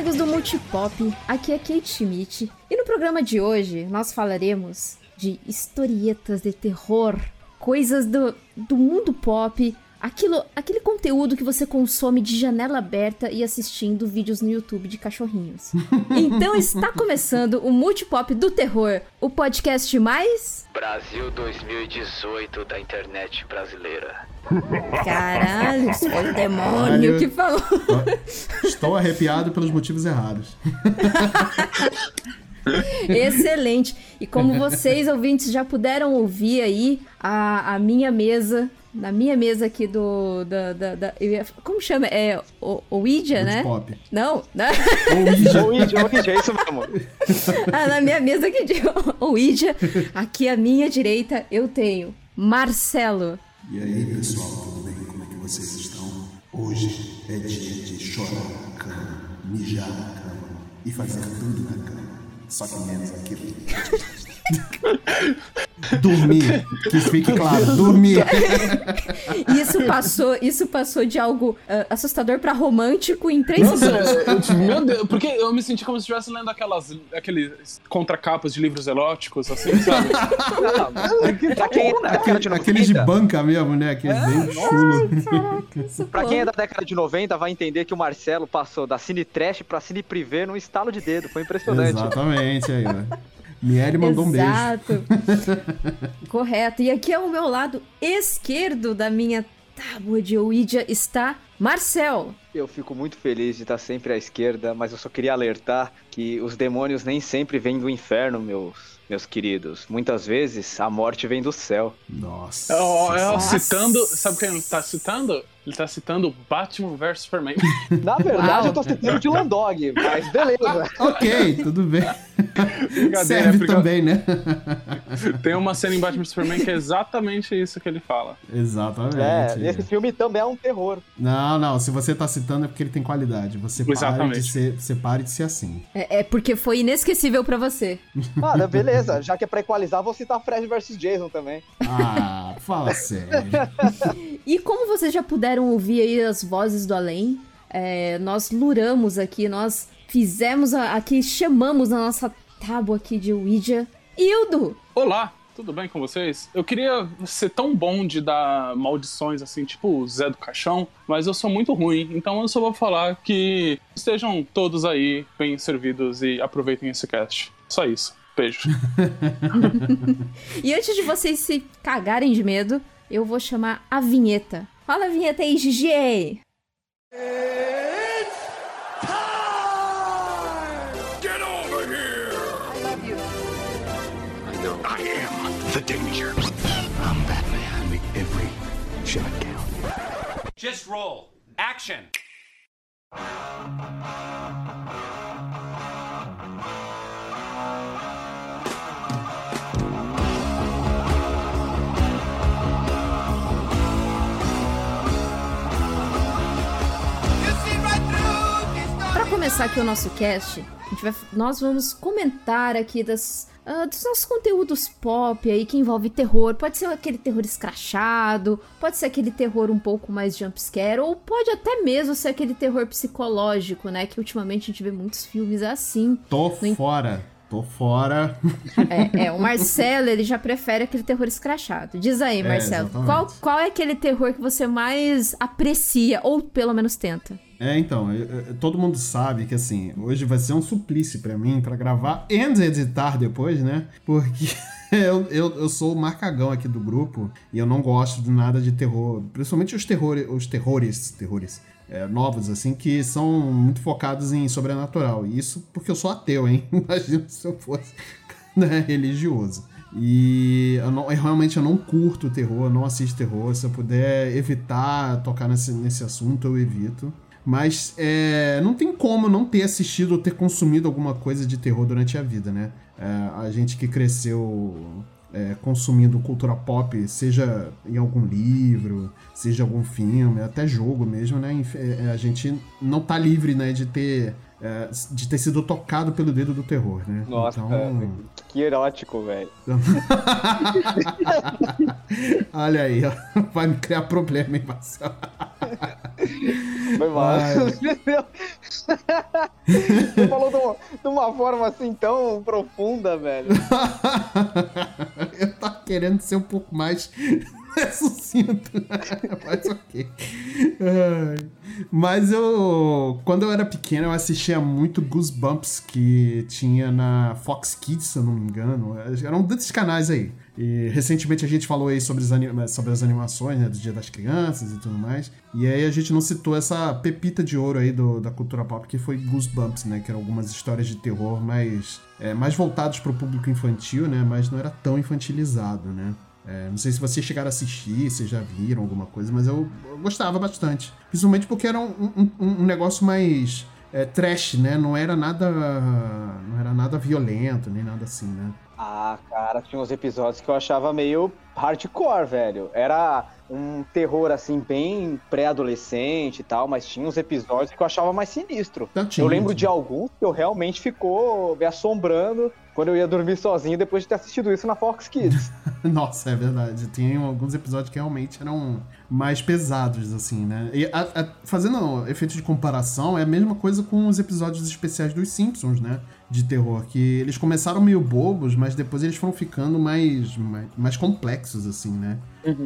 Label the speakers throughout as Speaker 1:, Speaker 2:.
Speaker 1: amigos do Multipop, aqui é Kate Schmidt e no programa de hoje nós falaremos de historietas de terror, coisas do, do mundo pop, aquilo, aquele conteúdo que você consome de janela aberta e assistindo vídeos no YouTube de cachorrinhos. Então está começando o Multipop do Terror, o podcast mais.
Speaker 2: Brasil 2018 da internet brasileira.
Speaker 1: Caralho, isso foi o demônio
Speaker 3: Caralho.
Speaker 1: que falou.
Speaker 3: Estou arrepiado pelos motivos errados.
Speaker 1: Excelente. E como vocês, ouvintes, já puderam ouvir aí, a, a minha mesa, na minha mesa aqui do. Da, da, da- eu ia- como chama? É o, o Ouija, né?
Speaker 3: Pop.
Speaker 1: Não, né?
Speaker 3: Ouija.
Speaker 2: Ô, Índio, é isso mesmo.
Speaker 1: Ah, na minha mesa aqui de Ouija, aqui à minha direita, eu tenho Marcelo.
Speaker 4: E aí, pessoal, tudo bem? Como é que vocês estão? Hoje é dia de chorar na cama, mijar na cama e fazer tudo na cama. Só que menos aquilo.
Speaker 3: Dormir. Que isso fique claro. Dormir.
Speaker 1: Isso passou, isso passou de algo ah, assustador pra romântico em três
Speaker 5: Nossa,
Speaker 1: segundos.
Speaker 5: eu, tive- meu Deus, porque eu me senti como se estivesse lendo aquelas aqueles contracapas de livros eróticos, assim, sabe?
Speaker 2: pra, quem é da década de 90,
Speaker 3: Aqueles de banca mesmo, né? Aqueles bem chulo.
Speaker 2: pra quem é da década de 90 vai entender que o Marcelo passou da Cine Trash pra Cine Privé num estalo de dedo. Foi impressionante.
Speaker 3: Exatamente aí, ó. Miele mandou um beijo.
Speaker 1: Exato. Correto. E aqui ao meu lado esquerdo da minha tábua de Ouija está Marcel.
Speaker 2: Eu fico muito feliz de estar sempre à esquerda, mas eu só queria alertar que os demônios nem sempre vêm do inferno, meus, meus queridos. Muitas vezes a morte vem do céu.
Speaker 3: Nossa.
Speaker 1: Nossa.
Speaker 5: citando, sabe quem ele tá citando? Ele tá citando Batman vs Superman.
Speaker 2: Na verdade,
Speaker 1: Uau.
Speaker 2: eu tô citando de Landog, mas beleza.
Speaker 3: Ok, tudo bem.
Speaker 5: Brincadeira,
Speaker 3: Serve
Speaker 5: porque
Speaker 3: também, né?
Speaker 5: Tem uma cena em Batman vs Superman que é exatamente isso que ele fala.
Speaker 3: Exatamente.
Speaker 2: É, esse filme também é um terror.
Speaker 3: Não, não. Se você tá citando é porque ele tem qualidade. Você pare de ser, você pare de ser assim.
Speaker 1: É, é porque foi inesquecível pra você.
Speaker 2: Ah, né, beleza. Já que é pra equalizar, vou citar Fred vs Jason também.
Speaker 3: Ah, fala sério.
Speaker 1: E como vocês já puderam ouvir aí as vozes do além, é, nós luramos aqui, nós fizemos a- aqui, chamamos na nossa tábua aqui de Ouija. Hildo!
Speaker 5: Olá, tudo bem com vocês? Eu queria ser tão bom de dar maldições assim, tipo o Zé do Caixão, mas eu sou muito ruim, então eu só vou falar que estejam todos aí bem servidos e aproveitem esse cast. Só isso. Beijo.
Speaker 1: E antes de vocês se cagarem de medo, eu vou chamar a vinheta. Fala a vinheta aí, Gigi!
Speaker 6: Get over here! I love you. I know. I am the danger. I'm Batman. Make every shot count.
Speaker 7: Just roll. Action.
Speaker 1: Começar aqui o nosso cast, vai- nós vamos comentar aqui das, ah, dos nossos conteúdos pop aí que envolve terror. Pode ser aquele terror escrachado, pode ser aquele terror um pouco mais jumpscare, ou pode até mesmo ser aquele terror psicológico, né? Que ultimamente a gente vê muitos filmes assim.
Speaker 3: Tô
Speaker 1: Não-
Speaker 3: fora. Tô fora.
Speaker 1: É, é, o Marcelo, ele já prefere aquele terror escrachado. Diz aí, Marcelo,
Speaker 3: exatamente.
Speaker 1: qual, qual é aquele terror que você mais aprecia, ou pelo menos tenta?
Speaker 3: É, então, eu- eu- todo mundo sabe que assim, hoje vai ser um suplício pra mim pra gravar e editar depois, né? Porque eu, eu, eu sou o marcagão aqui do grupo e eu não gosto de nada de terror, principalmente os terrores, os terrores, terrores é, novos, assim, que são muito focados em sobrenatural. E isso porque eu sou ateu, hein? Imagina se eu fosse né, religioso. E eu, não- eu realmente eu não curto terror, eu não assisto terror. Se eu puder evitar tocar nesse, nesse assunto, eu evito. Mas é, não tem como não ter assistido ou ter consumido alguma coisa de terror durante a vida, né? É, a gente que cresceu é, consumindo cultura pop, seja em algum livro, seja algum filme, até jogo mesmo, né? Inf- é, A gente não tá livre, né, de ter, é, de ter sido tocado pelo dedo do terror, né?
Speaker 2: Nossa,
Speaker 3: então,
Speaker 2: é, que erótico, velho.
Speaker 3: Olha aí, ó. vai me criar problema, hein, Marcelo?
Speaker 2: Foi mal. Você falou de uma, de uma forma assim tão profunda, velho.
Speaker 3: eu tava querendo ser um pouco mais sucinto. Mas ok. Mas eu. Quando eu era pequeno, eu assistia muito Goosebumps que tinha na Fox Kids, se eu não me engano. Era um desses canais aí. E recentemente a gente falou aí sobre sobre as animações, né? Do Dia das Crianças e tudo mais. E aí a gente não citou essa pepita de ouro aí do- da cultura pop, que foi Goosebumps, né? Que eram algumas histórias de terror mais, é, mais voltados para o público infantil, né? Mas não era tão infantilizado, né? É, não sei se vocês chegaram a assistir, se já viram alguma coisa, mas eu, eu gostava bastante. Principalmente porque era um, um- um- um negócio mais é, trash, né? Não era nada. Não era nada violento, nem nada assim, né?
Speaker 2: Ah, cara, tinha uns episódios que eu achava meio hardcore, velho. Era um terror, assim, bem pré-adolescente e tal, mas tinha uns episódios que eu achava mais sinistro.
Speaker 3: Então, tinha,
Speaker 2: eu lembro de alguns que eu realmente ficou me assombrando quando eu ia dormir sozinho depois de ter assistido isso na Fox Kids.
Speaker 3: Nossa, é verdade. Tem alguns episódios que realmente eram mais pesados, assim, né? E a- a- fazendo efeito de comparação, é a mesma coisa com os episódios especiais dos Simpsons, né? De terror, que eles começaram meio bobos, mas depois eles foram ficando mais, mais, mais complexos, assim, né?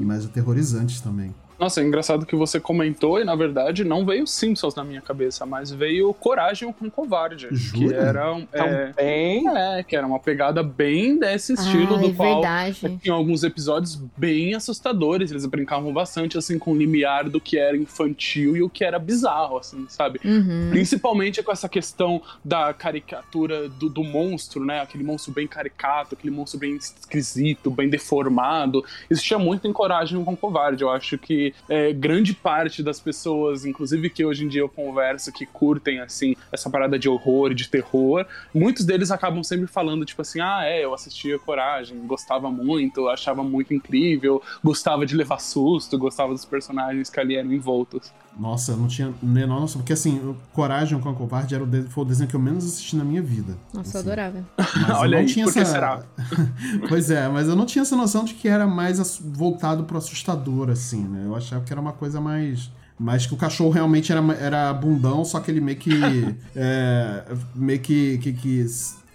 Speaker 3: E mais aterrorizantes também.
Speaker 5: Nossa, é engraçado que você comentou e, na verdade, não veio Simpsons na minha cabeça, mas veio Coragem com Covarde. Que
Speaker 3: Jura?
Speaker 5: era, um- é,
Speaker 2: Também.
Speaker 5: é, que era uma pegada bem desse estilo,
Speaker 1: Ai,
Speaker 5: do qual
Speaker 1: verdade.
Speaker 5: tinha alguns episódios bem assustadores. Eles brincavam bastante, assim, com o limiar do que era infantil e o que era bizarro, assim, sabe?
Speaker 1: Uhum.
Speaker 5: Principalmente com essa questão da caricatura do, do monstro, né? Aquele monstro bem caricato, aquele monstro bem esquisito, bem deformado. Existia muito em Coragem com Covarde. Eu acho que é, grande parte das pessoas, inclusive que hoje em dia eu converso, que curtem, assim, essa parada de horror de terror, muitos deles acabam sempre falando, tipo assim, ah, é, eu assistia Coragem, gostava muito, achava muito incrível, gostava de levar susto, gostava dos personagens que ali eram envoltos.
Speaker 3: Nossa, eu não tinha menor noção. Porque, assim, o Coragem com a Covarde era o, de- foi o desenho que eu menos assisti na minha vida.
Speaker 1: Nossa, eu
Speaker 3: assim.
Speaker 1: adorava.
Speaker 3: Mas eu
Speaker 5: Olha
Speaker 3: não
Speaker 5: aí,
Speaker 3: tinha
Speaker 5: por que
Speaker 3: essa...
Speaker 5: será?
Speaker 3: pois é, mas eu não tinha essa noção de que era mais ass- voltado pro assustador, assim, né? Eu achava que era uma coisa mais. Mas que o cachorro realmente era, era bundão, só que ele meio que. é, meio que. que, que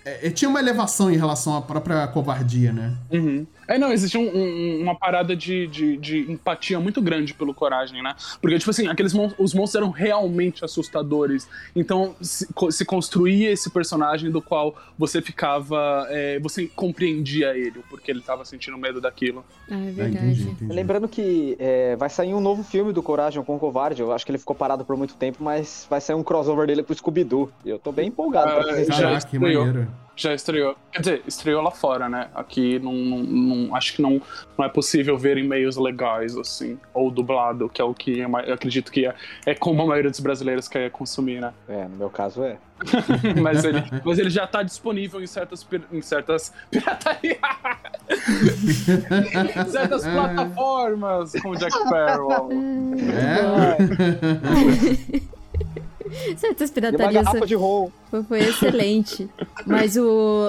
Speaker 3: é, tinha uma elevação em relação à própria covardia, né?
Speaker 5: Uhum. É, não, existe um- um- uma parada de, de, de empatia muito grande pelo Coragem, né? Porque, tipo assim, aqueles mon os monstros eram realmente assustadores. Então, se, co- se construía esse personagem do qual você ficava. é, você compreendia ele, porque ele tava sentindo medo daquilo.
Speaker 1: Ah, é
Speaker 3: Ah,
Speaker 1: verdade.
Speaker 3: entendi, entendi.
Speaker 2: Lembrando que é, vai sair um novo filme do Coragem com o Covarde. Eu acho que ele ficou parado por muito tempo, mas vai sair um crossover dele pro Scooby-Doo. E eu tô bem empolgado pra
Speaker 5: Ah,
Speaker 2: assistir.
Speaker 5: já
Speaker 3: Caraca, que maneiro.
Speaker 5: Já estreou. Quer dizer, estreou lá fora, né? Aqui não, não- não- acho que não, não é possível ver em meios legais, assim. Ou dublado, que é o que eu ma- eu acredito que é, é como a maioria dos brasileiros quer consumir, né?
Speaker 2: É, no meu caso é.
Speaker 5: mas, ele, mas ele já tá disponível em certas, em certas pirataria. em certas plataformas, como Jack Sparrow.
Speaker 3: É?
Speaker 1: Certas
Speaker 2: E uma
Speaker 1: piratarias
Speaker 2: garrafa de rom.
Speaker 1: Foi, excelente. Mas o,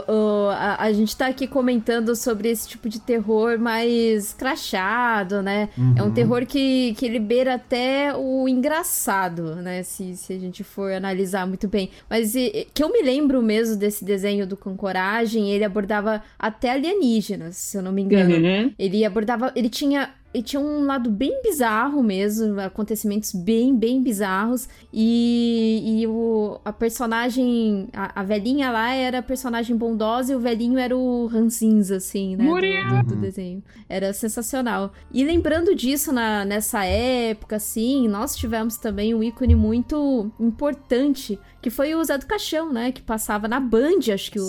Speaker 1: o- a, a gente tá aqui comentando sobre esse tipo de terror mais crachado, né? É um terror que, que ele beira até o engraçado, né? Se, se a gente for analisar muito bem. Mas e- que eu me lembro mesmo desse desenho do Com Coragem, ele abordava até alienígenas, se eu não me engano.
Speaker 5: Uhum.
Speaker 1: Ele abordava. Ele tinha. Ele tinha um lado bem bizarro mesmo, acontecimentos bem, bem bizarros. E, e o, a personagem. A, a velhinha lá era a personagem bondosa e o velhinho era o ranzinza, assim, né? Do, do- do desenho. Era sensacional. E lembrando disso, na, nessa época, assim, nós tivemos também um ícone muito importante, que foi o Zé do Caixão, né? Que passava na Band, acho que o-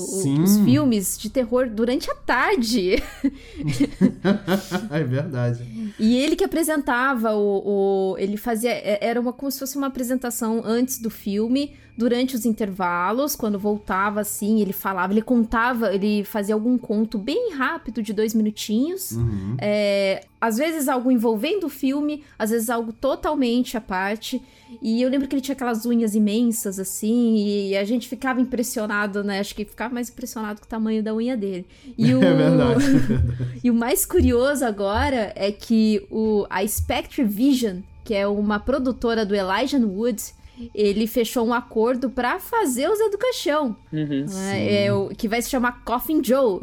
Speaker 1: os filmes de terror durante a tarde.
Speaker 3: é verdade.
Speaker 1: E ele que apresentava o, o- Ele fazia. é- Era uma, como se fosse uma apresentação antes do filme, durante os intervalos, quando voltava assim, ele falava, ele contava, ele fazia algum conto bem rápido de dois minutinhos.
Speaker 3: Uhum.
Speaker 1: É, às vezes algo envolvendo o filme, às vezes algo totalmente à parte. E eu lembro que ele tinha aquelas unhas imensas, assim, e a gente ficava impressionado, né? Acho que ficava mais impressionado com o tamanho da unha dele. E o...
Speaker 3: É verdade.
Speaker 1: E o mais curioso agora é que o, a Spectre Vision, que é uma produtora do Elijah Wood, ele fechou um acordo pra fazer o Zé do Caixão.
Speaker 5: Uhum.
Speaker 1: né? É, o, que vai se chamar Coffin Joe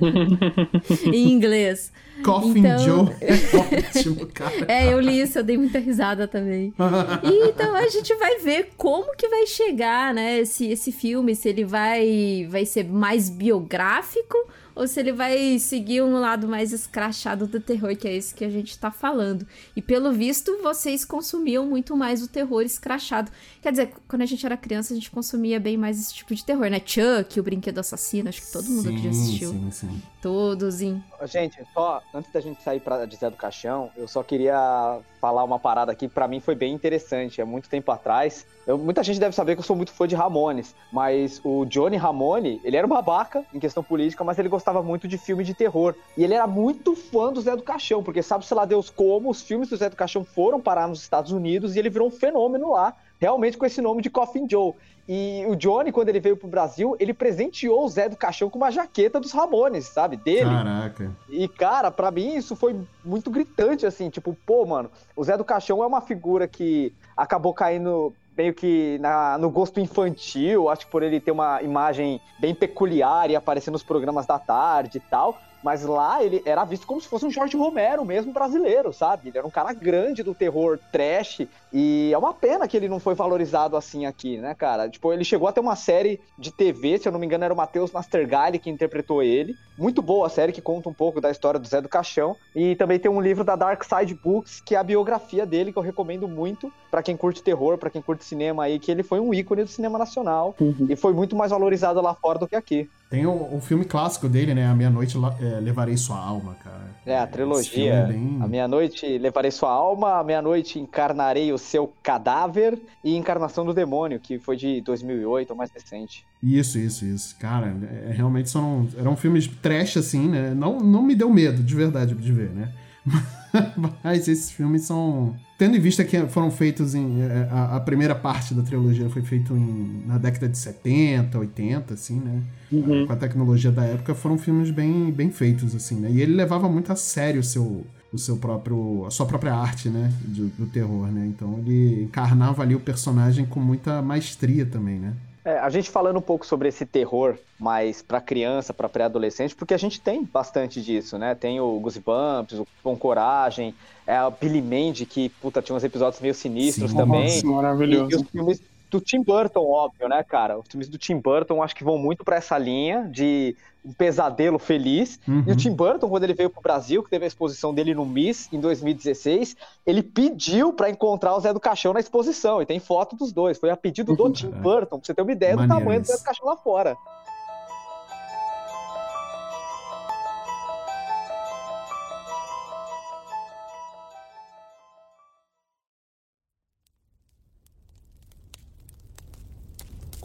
Speaker 1: em inglês.
Speaker 3: Coffin
Speaker 1: Então-
Speaker 3: Joe é ótimo, cara.
Speaker 1: É, eu li isso, eu dei muita risada também. E então a gente vai ver como que vai chegar, né, esse, esse filme, se ele vai, vai ser mais biográfico ou se ele vai seguir um lado mais escrachado do terror, que é esse que a gente tá falando. E pelo visto, vocês consumiam muito mais o terror escrachado. Quer dizer, quando a gente era criança, a gente consumia bem mais esse tipo de terror, né? Chuck, o Brinquedo Assassino, acho que todo mundo aqui já assistiu.
Speaker 3: Sim, sim.
Speaker 1: Todos em
Speaker 2: Gente, só antes da gente sair pra de Zé do Caixão, eu só queria falar uma parada aqui que pra mim foi bem interessante. Há muito tempo atrás, eu- muita gente deve saber que eu sou muito fã de Ramones, mas o Johnny Ramone, ele era um babaca em questão política, mas ele gostava muito de filme de terror. E ele era muito fã do Zé do Caixão, porque sabe-se lá Deus como os filmes do Zé do Caixão foram parar nos Estados Unidos e ele virou um fenômeno lá, realmente com esse nome de Coffin Joe. E o Johnny, quando ele veio pro Brasil, ele presenteou o Zé do Caixão com uma jaqueta dos Ramones, sabe? Dele.
Speaker 3: Caraca.
Speaker 2: E, cara, pra mim isso foi muito gritante, assim, tipo, pô, mano, o Zé do Caixão é uma figura que acabou caindo meio que na- no gosto infantil, acho que por ele ter uma imagem bem peculiar e aparecer nos programas da tarde e tal. Mas lá ele era visto como se fosse um Jorge Romero mesmo brasileiro, sabe? Ele era um cara grande do terror trash. E é uma pena que ele não foi valorizado assim aqui, né, cara? Tipo, ele chegou a ter uma série de TV, se eu não me engano, era o Matheus Nastergalli que interpretou ele. Muito boa a série que conta um pouco da história do Zé do Caixão. E também tem um livro da Dark Side Books, que é a biografia dele, que eu recomendo muito pra quem curte terror, pra quem curte cinema aí, que ele foi um ícone do cinema nacional
Speaker 5: Uhum.
Speaker 2: e foi muito mais valorizado lá fora do que aqui.
Speaker 3: Tem o, o filme clássico dele, né? A Meia-Noite La- é, Levarei Sua Alma, cara.
Speaker 2: É, a trilogia.
Speaker 3: é bem-
Speaker 2: A meia-noite levarei sua alma, a meia-noite encarnarei o seu cadáver e Encarnação do Demônio, que foi de 2008, ou mais recente.
Speaker 3: Isso, isso, isso. Cara, é, realmente são, eram filmes trash, assim, né? Não, não me deu medo, de verdade, de ver, né? Mas esses filmes são. Tendo em vista que foram feitos em. é, A, a primeira parte da trilogia foi feita em, na década de 70, 80, assim, né?
Speaker 5: Uhum.
Speaker 3: Com a tecnologia da época, foram filmes bem, bem feitos, assim, né? E ele levava muito a sério o seu, o seu próprio. a sua própria arte, né? Do, do terror, né? Então ele encarnava ali o personagem com muita maestria também, né?
Speaker 2: É, a gente falando um pouco sobre esse terror mais pra criança, pra pré-adolescente, porque a gente tem bastante disso, né? Tem o Goosebumps, o Com Coragem, é a Billy Mandy, que, puta, tinha uns episódios meio sinistros
Speaker 3: Sim.
Speaker 2: também.
Speaker 5: Nossa,
Speaker 2: E,
Speaker 5: maravilhoso.
Speaker 2: e os filmes do Tim Burton, óbvio, né, cara? Os filmes do Tim Burton acho que vão muito pra essa linha de um pesadelo feliz.
Speaker 3: Uhum.
Speaker 2: E o Tim Burton, quando ele veio pro Brasil, que teve a exposição dele no Miss em 2016, ele pediu pra encontrar o Zé do Caixão na exposição. E tem foto dos dois. Foi a pedido do
Speaker 3: Uhum.
Speaker 2: Tim Burton, pra você ter uma ideia do
Speaker 3: Maneiro
Speaker 2: tamanho do Zé do Caixão lá fora.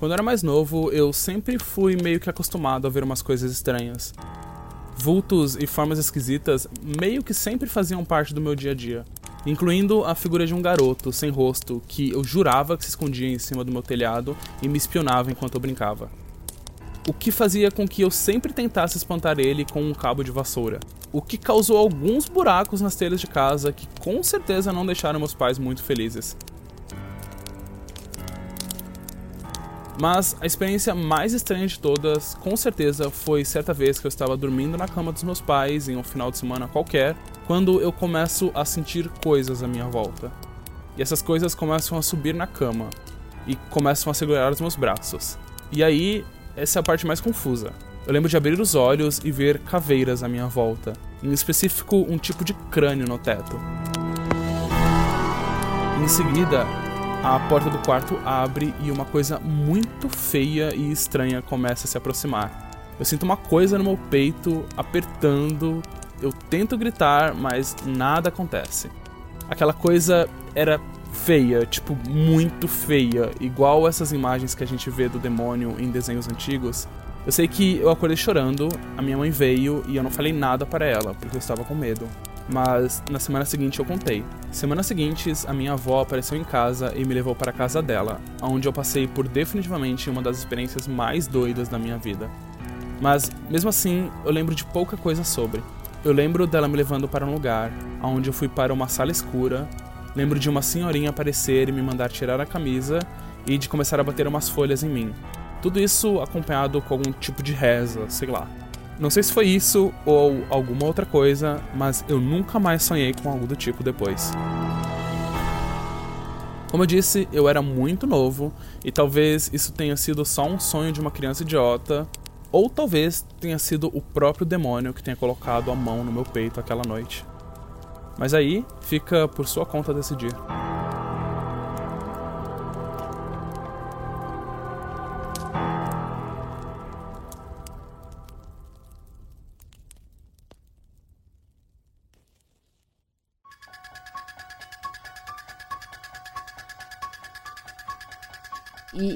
Speaker 5: Quando eu era mais novo, eu sempre fui meio que acostumado a ver umas coisas estranhas. Vultos e formas esquisitas meio que sempre faziam parte do meu dia a dia, incluindo a figura de um garoto sem rosto que eu jurava que se escondia em cima do meu telhado e me espionava enquanto eu brincava. O que fazia com que eu sempre tentasse espantar ele com um cabo de vassoura. O que causou alguns buracos nas telhas de casa que com certeza não deixaram meus pais muito felizes. Mas a experiência mais estranha de todas, com certeza, foi certa vez que eu estava dormindo na cama dos meus pais em um final de semana qualquer, quando eu começo a sentir coisas à minha volta. E essas coisas começam a subir na cama e começam a segurar os meus braços. E aí, essa é a parte mais confusa. Eu lembro de abrir os olhos e ver caveiras à minha volta, em específico um tipo de crânio no teto. Em seguida, a porta do quarto abre e uma coisa muito feia e estranha começa a se aproximar. Eu sinto uma coisa no meu peito apertando, eu tento gritar, mas nada acontece. Aquela coisa era feia, tipo, muito feia, igual essas imagens que a gente vê do demônio em desenhos antigos. Eu sei que eu acordei chorando, a minha mãe veio e eu não falei nada para ela, porque eu estava com medo. Mas na semana seguinte eu contei. Semanas seguintes, a minha avó apareceu em casa e me levou para a casa dela, onde eu passei por definitivamente uma das experiências mais doidas da minha vida. Mas, mesmo assim, eu lembro de pouca coisa sobre. Eu lembro dela me levando para um lugar, onde eu fui para uma sala escura,
Speaker 8: lembro de uma senhorinha aparecer e me mandar tirar a camisa e de começar a bater umas folhas em mim. Tudo isso acompanhado com algum tipo de reza, sei lá. Não sei se foi isso ou alguma outra coisa, mas eu nunca mais sonhei com algo do tipo depois. Como eu disse, eu era muito novo e talvez isso tenha sido só um sonho de uma criança idiota, ou talvez tenha sido o próprio demônio que tenha colocado a mão no meu peito aquela noite. Mas aí fica por sua conta decidir.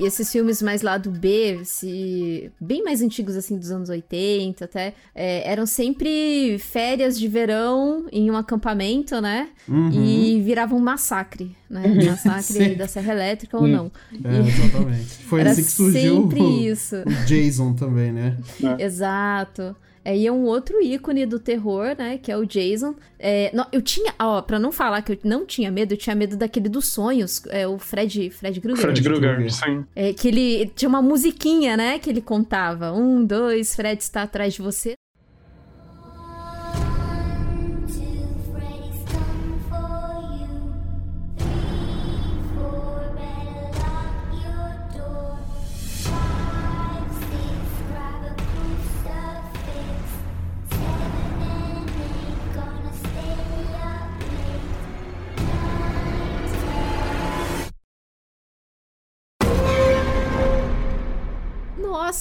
Speaker 1: E esses filmes mais lá do B, se, bem mais antigos, assim, dos anos 80 até, é, eram sempre férias de verão em um acampamento, né?
Speaker 3: Uhum.
Speaker 1: E viravam um massacre, né? Massacre
Speaker 3: Sim.
Speaker 1: da Serra Elétrica ou não.
Speaker 3: É,
Speaker 1: E-
Speaker 3: exatamente. Foi
Speaker 1: Era
Speaker 3: assim que surgiu
Speaker 1: sempre
Speaker 3: o,
Speaker 1: isso.
Speaker 3: o Jason também, né?
Speaker 1: Exato. É, e é um outro ícone do terror, né? Que é o Jason. É, não, eu tinha, ó, pra não falar que eu não tinha medo, eu tinha medo daquele dos sonhos. É o Fred, Fred Krueger.
Speaker 5: Fred Krueger,
Speaker 3: Krueger.
Speaker 5: sim.
Speaker 1: É, que ele tinha uma musiquinha, né? Que ele contava. Um, dois, Fred está atrás de você.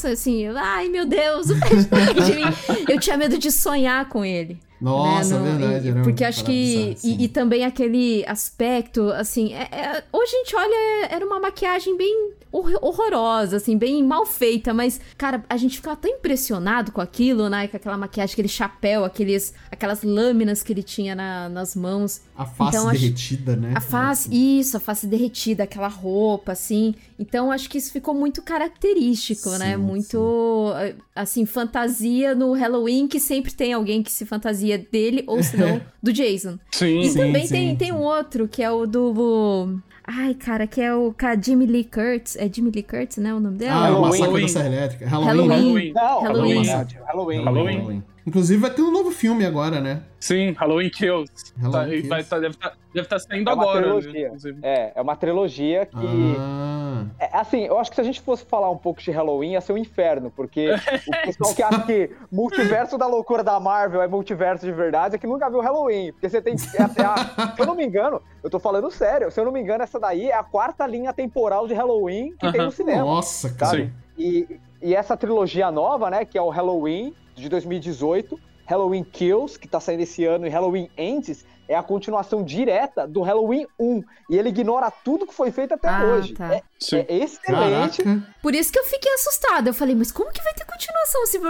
Speaker 1: Assim, ai meu Deus, o aqui de mim. Eu tinha medo de sonhar com ele.
Speaker 3: Nossa,
Speaker 1: né, no-
Speaker 3: verdade.
Speaker 1: e-
Speaker 3: era
Speaker 1: porque acho que.
Speaker 3: sim.
Speaker 1: e, e também aquele aspecto, assim. é- é- hoje a gente olha, era uma maquiagem bem hor- horrorosa, assim, bem mal feita, mas, cara, a gente ficava tão impressionado com aquilo, né? Com aquela maquiagem, aquele chapéu, aqueles, aquelas lâminas que ele tinha na- nas mãos.
Speaker 3: A face
Speaker 1: Então, acho-
Speaker 3: derretida, né?
Speaker 1: A face, isso, a face derretida, aquela roupa, assim. Então, acho que isso ficou muito característico, né?
Speaker 3: Sim,
Speaker 1: Muito, eh, assim, fantasia no Halloween, que sempre tem alguém que se fantasia dele, ou se não, do Jason.
Speaker 5: Sim,
Speaker 1: E
Speaker 3: Sim,
Speaker 1: também
Speaker 3: sim,
Speaker 1: tem, tem um outro, que é o do... Ai, cara, que é o cara Jimmy Lee Curtis. É Jimmy Lee Curtis, né? O nome dele?
Speaker 3: Ah, o
Speaker 2: Halloween.
Speaker 3: Massacre da. Serra Elétrica. Halloween,
Speaker 1: Halloween.
Speaker 5: Halloween.
Speaker 2: Não,
Speaker 1: Halloween.
Speaker 2: Halloween. Halloween.
Speaker 5: Halloween.
Speaker 3: Inclusive vai ter um novo filme agora, né?
Speaker 5: Sim, Halloween Kills.
Speaker 3: Halloween
Speaker 5: Tá-
Speaker 3: Kills.
Speaker 5: vai tá- deve estar deve tá saindo
Speaker 2: É uma
Speaker 5: agora. né.
Speaker 2: É, é uma trilogia que.
Speaker 3: Ah,
Speaker 2: É, assim, eu acho que se a gente fosse falar um pouco de Halloween, ia ser um inferno, porque o pessoal que acha que multiverso da loucura da Marvel é multiverso de verdade é que nunca viu Halloween. Porque você tem. é- é a- se eu não me engano, eu tô falando sério, se eu não me engano, essa daí é a quarta linha temporal de Halloween que tem
Speaker 5: Aham.
Speaker 2: no cinema.
Speaker 3: nossa, cara.
Speaker 2: E, e essa trilogia nova, né, que é o Halloween de 2018, Halloween Kills, que tá saindo esse ano, e Halloween Ends, é a continuação direta do Halloween 1. E ele ignora tudo que foi feito até
Speaker 1: Ah,
Speaker 2: hoje.
Speaker 1: tá.
Speaker 2: É, é excelente.
Speaker 3: Caraca.
Speaker 1: Por isso que eu fiquei assustada. Eu falei, mas como que vai ter continuação? Assim,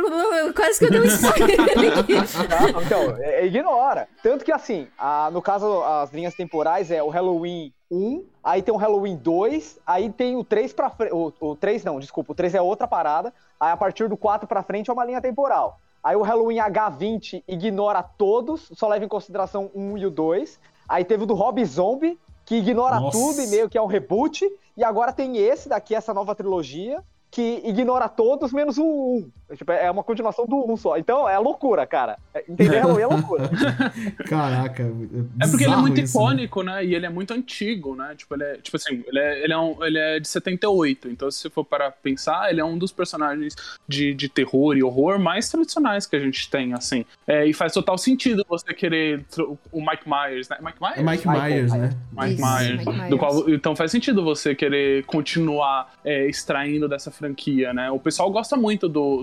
Speaker 1: quase que eu dei um
Speaker 2: então, é ignora. Tanto que, assim, a- no caso, as linhas temporais é o Halloween 1, aí tem o Halloween 2, aí tem o 3 pra frente. O, o 3 não, desculpa, o 3 é outra parada. Aí a partir do 4 pra frente é uma linha temporal. Aí o Halloween H20 ignora todos, só leva em consideração o 1 e o 2. Aí teve o do Rob Zombie, que ignora
Speaker 3: Nossa.
Speaker 2: tudo e meio que é um reboot. E agora tem esse daqui, essa nova trilogia, que ignora todos menos o 1. É, tipo, é uma continuação do 1 só. Então é loucura, cara. É- Entender Halloween é loucura.
Speaker 3: Caraca.
Speaker 5: É porque ele é muito
Speaker 3: isso, né?
Speaker 5: icônico, né? E ele é muito antigo, né? Tipo, ele é, tipo assim, ele é, ele, é um- ele é de 78. Então, se você for para pensar, ele é um dos personagens de, de terror e horror mais tradicionais que a gente tem, assim. É, e faz total sentido você querer o Mike Myers, né? Mike Myers?
Speaker 3: É Mike
Speaker 2: Michael
Speaker 3: Myers, né?
Speaker 5: Mike
Speaker 1: Isso,
Speaker 5: Myers.
Speaker 1: Mike Myers.
Speaker 5: Do qual- então faz sentido você querer continuar é, extraindo dessa franquia, né? O pessoal gosta muito do, do,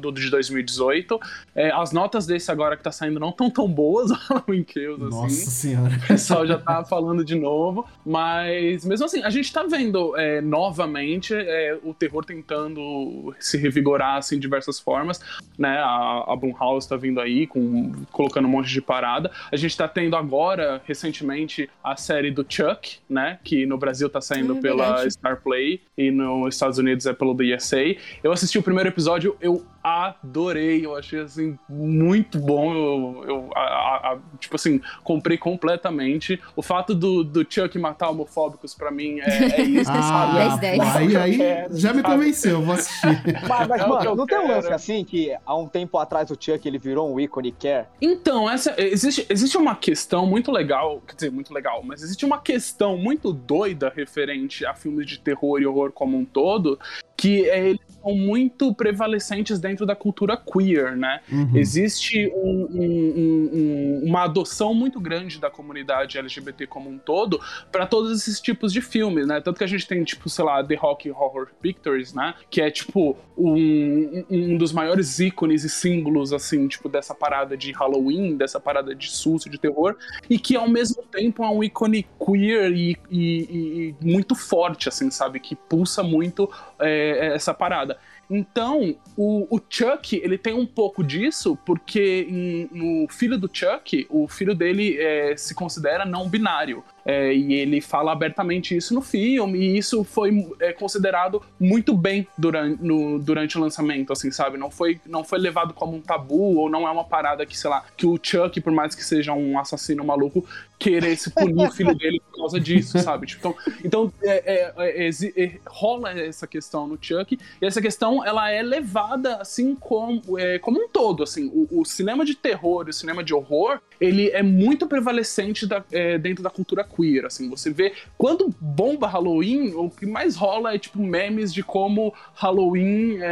Speaker 5: do de 2018. É, as notas desse agora que tá saindo não tão tão boas, o Halloween Kills,
Speaker 3: Nossa
Speaker 5: assim.
Speaker 3: senhora.
Speaker 5: O pessoal já tá falando de novo, mas mesmo assim, a gente tá vendo é, novamente é, o terror tentando se revigorar assim, de diversas formas, né? A, a Blumhouse tá vindo aí, com, colocando um monte de parada. A gente tá tendo agora, recentemente, a série do Chuck, né? Que no Brasil tá saindo
Speaker 1: É
Speaker 5: pela
Speaker 1: verdade.
Speaker 5: Star Play e nos Estados Unidos é pelo DSA. Eu assisti o primeiro episódio, eu adorei, eu achei assim muito bom. Eu, eu a- a- a- tipo assim, comprei completamente. O fato do, do Chuck matar homofóbicos pra mim é, é isso, sabe?
Speaker 3: Ah,
Speaker 1: 10, 10.
Speaker 3: pô, aí, aí
Speaker 5: quero,
Speaker 3: já me
Speaker 5: sabe?
Speaker 3: convenceu, eu vou assistir.
Speaker 2: Mas, mas,
Speaker 5: É
Speaker 2: mano, não tem um
Speaker 5: quero.
Speaker 2: lance assim que há um tempo atrás o Chuck ele virou um ícone care?
Speaker 5: Então, essa, existe, existe uma questão muito legal, quer dizer, muito legal, mas existe uma questão muito doida referente a filmes de terror e horror como um todo, que é, eles são muito prevalecentes dentro da cultura queer, né?
Speaker 3: Uhum.
Speaker 5: Existe um- um- um- um- uma adoção muito grande da comunidade LGBT como um todo para todos esses tipos de filmes, né? Tanto que a gente tem, tipo, sei lá, The Rock Horror Pictures, né? Que é, tipo, um, um dos maiores ícones e símbolos, assim, tipo, dessa parada de Halloween, dessa parada de susto, de terror, e que ao mesmo tempo é um ícone queer e, e- e muito forte, assim, sabe? Que pulsa muito é, essa parada. Então, o, o Chuck, ele tem um pouco disso, porque no filho do Chuck, o filho dele é, se considera não binário. É, e ele fala abertamente isso no filme, e isso foi é, considerado muito bem durante, no, durante o lançamento, assim, sabe? Não foi, não foi levado como um tabu, ou não é uma parada que, sei lá, que o Chuck, por mais que seja um assassino maluco, querer se punir o filho dele por causa disso, sabe? Tipo, então, então é, é, é, é, rola essa questão no Chuck, e essa questão ela é levada assim como, é, como um todo. Assim, o, o cinema de terror e o cinema de horror ele é muito prevalecente da- é, dentro da cultura queer. Assim, você vê quando bomba Halloween, o que mais rola é tipo memes de como Halloween é,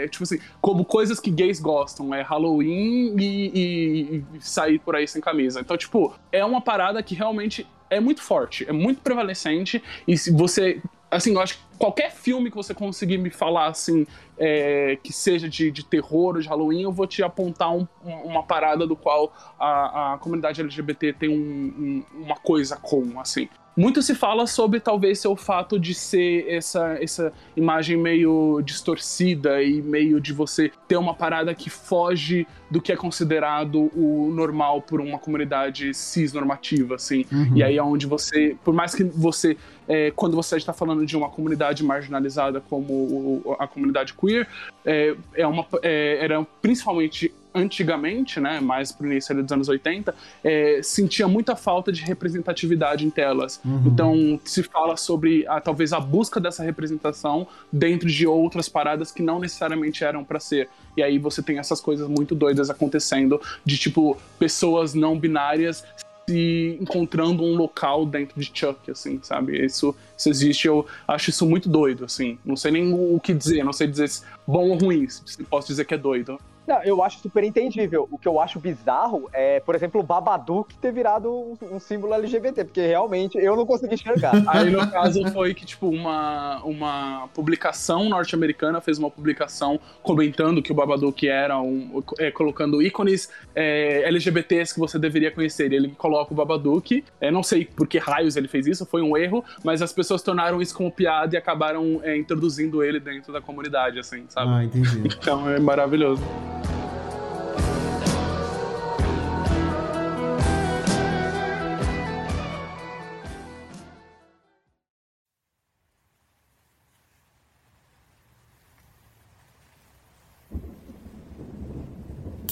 Speaker 5: é- é, tipo assim, como coisas que gays gostam, é Halloween e, e- e sair por aí sem camisa. Então, tipo, é uma parada que realmente é muito forte, é muito prevalecente e se você assim, eu acho que qualquer filme que você conseguir me falar, assim, é, que seja de, de terror ou de Halloween, eu vou te apontar um- um- uma parada do qual a, a comunidade LGBT tem um- um- uma coisa com, assim. Muito se fala sobre talvez ser o fato de ser essa, essa imagem meio distorcida e meio de você ter uma parada que foge do que é considerado o normal por uma comunidade cisnormativa, assim.
Speaker 3: Uhum.
Speaker 5: E aí é onde você, por mais que você, é, quando você está falando de uma comunidade marginalizada como o- a comunidade queer, é, é uma, é, era principalmente antigamente, né, mais pro início dos anos 80, é, sentia muita falta de representatividade em telas.
Speaker 3: Uhum.
Speaker 5: Então se fala sobre a, talvez a busca dessa representação dentro de outras paradas que não necessariamente eram para ser. E aí você tem essas coisas muito doidas acontecendo de tipo pessoas não binárias se encontrando um local dentro de Chuck, assim, sabe? Isso, isso existe, eu acho isso muito doido, assim. Não sei nem o que dizer, não sei dizer se bom ou ruim, se posso dizer que é doido.
Speaker 2: Não, eu acho super entendível. O que eu acho bizarro é, por exemplo, o Babadook ter virado um, um símbolo LGBT, porque realmente eu não consegui enxergar.
Speaker 5: Aí, no caso, foi que, tipo, uma, uma publicação norte-americana fez uma publicação comentando que o Babadook era um. é, colocando ícones é, LGBTs que você deveria conhecer. E ele coloca o Babadook. É, não sei por que raios ele fez isso, foi um erro, mas as pessoas tornaram isso como piada e acabaram é, introduzindo ele dentro da comunidade, assim, sabe?
Speaker 3: Ah, entendi.
Speaker 5: Então é maravilhoso.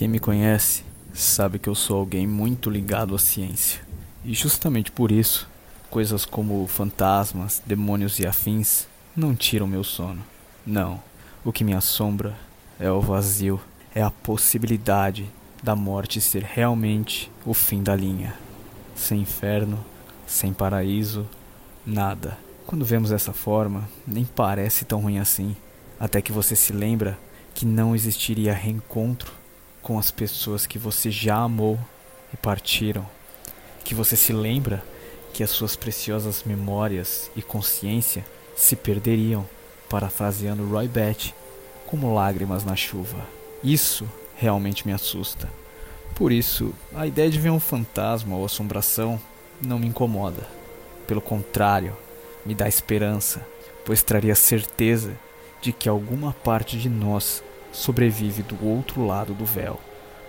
Speaker 9: Quem me conhece sabe que eu sou alguém muito ligado à ciência. E justamente por isso, coisas como fantasmas, demônios e afins não tiram meu sono. Não, o que me assombra é o vazio, é a possibilidade da morte ser realmente o fim da linha. Sem inferno, sem paraíso, nada. Quando vemos dessa forma, nem parece tão ruim assim, até que você se lembra que não existiria reencontro com as pessoas que você já amou e partiram, que você se lembra que as suas preciosas memórias e consciência se perderiam, parafraseando Roy Batty, como lágrimas na chuva. Isso realmente me assusta. Por isso, a ideia de ver um fantasma ou assombração não me incomoda. Pelo contrário, me dá esperança, pois traria certeza de que alguma parte de nós sobrevive do outro lado do véu.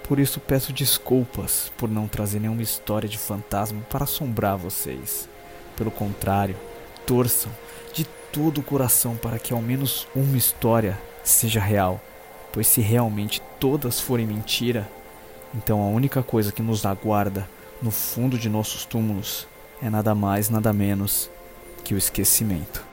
Speaker 9: Por isso peço desculpas por não trazer nenhuma história de fantasma para assombrar vocês. Pelo contrário, torçam de todo o coração para que ao menos uma história seja real. Pois se realmente todas forem mentira, então a única coisa que nos aguarda no fundo de nossos túmulos é nada mais, nada menos que o esquecimento.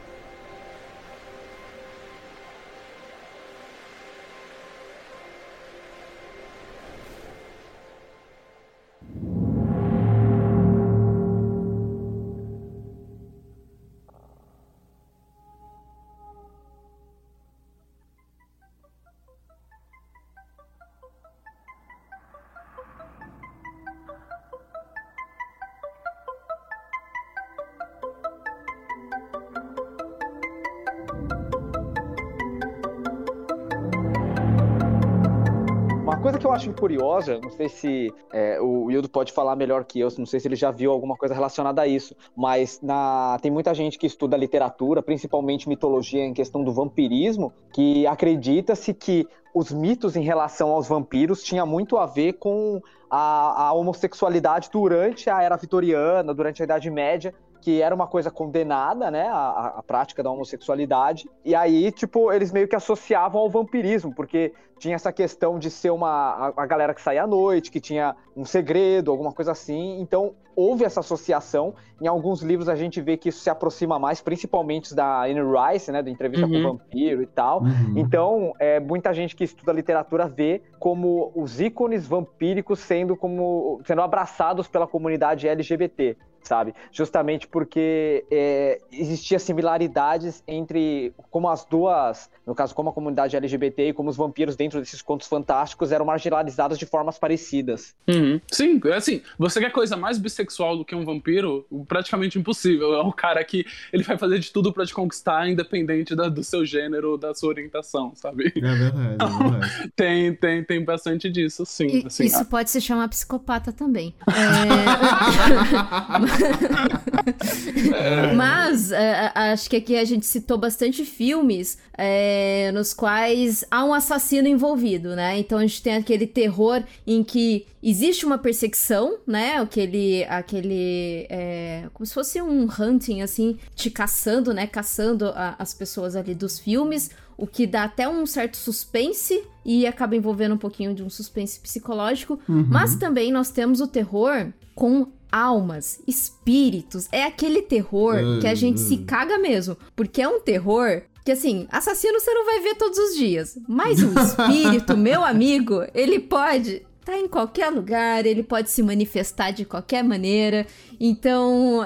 Speaker 2: Curiosa, não sei se é, o Wildo pode falar melhor que eu, não sei se ele já viu alguma coisa relacionada a isso, mas na- tem muita gente que estuda literatura, principalmente mitologia em questão do vampirismo, que acredita-se que os mitos em relação aos vampiros tinha muito a ver com a, a homossexualidade durante a era vitoriana, durante a Idade Média, que era uma coisa condenada, né, a, a- prática da homossexualidade. E aí, tipo, eles meio que associavam ao vampirismo, porque tinha essa questão de ser uma a, a galera que saía à noite, que tinha um segredo, alguma coisa assim. Então, houve essa associação. Em alguns livros a gente vê que isso se aproxima mais, principalmente da Anne Rice, né, da entrevista com o
Speaker 5: Uhum.
Speaker 2: vampiro e tal.
Speaker 3: Uhum.
Speaker 2: Então, é, muita gente que estuda literatura vê como os ícones vampíricos sendo como sendo abraçados pela comunidade LGBT, sabe? Justamente porque é, existia similaridades entre como as duas, no caso, como a comunidade LGBT e como os vampiros dentro desses contos fantásticos eram marginalizados de formas parecidas.
Speaker 5: Uhum. Sim, é assim, você quer coisa mais bissexual do que um vampiro? Praticamente impossível. É um cara que ele vai fazer de tudo pra te conquistar, independente da- do seu gênero, da sua orientação, sabe?
Speaker 3: É verdade, é verdade.
Speaker 5: Tem, tem, tem bastante disso, sim.
Speaker 1: E-
Speaker 5: assim,
Speaker 1: isso pode se chamar psicopata também. É... Mas é, acho que aqui a gente citou bastante filmes é, nos quais há um assassino envolvido, né? Então a gente tem aquele terror em que existe uma perseguição, né? Aquele, aquele é, como se fosse um hunting assim, te caçando, né? Caçando a- as pessoas ali dos filmes o que dá até um certo suspense e acaba envolvendo um pouquinho de um suspense psicológico. Mas também nós temos o terror com almas, espíritos. É aquele terror que a gente se caga mesmo, porque é um terror que assim, assassino você não vai ver todos os dias, mas o espírito, meu amigo, ele pode tá em qualquer lugar, ele pode se manifestar de qualquer maneira. Então,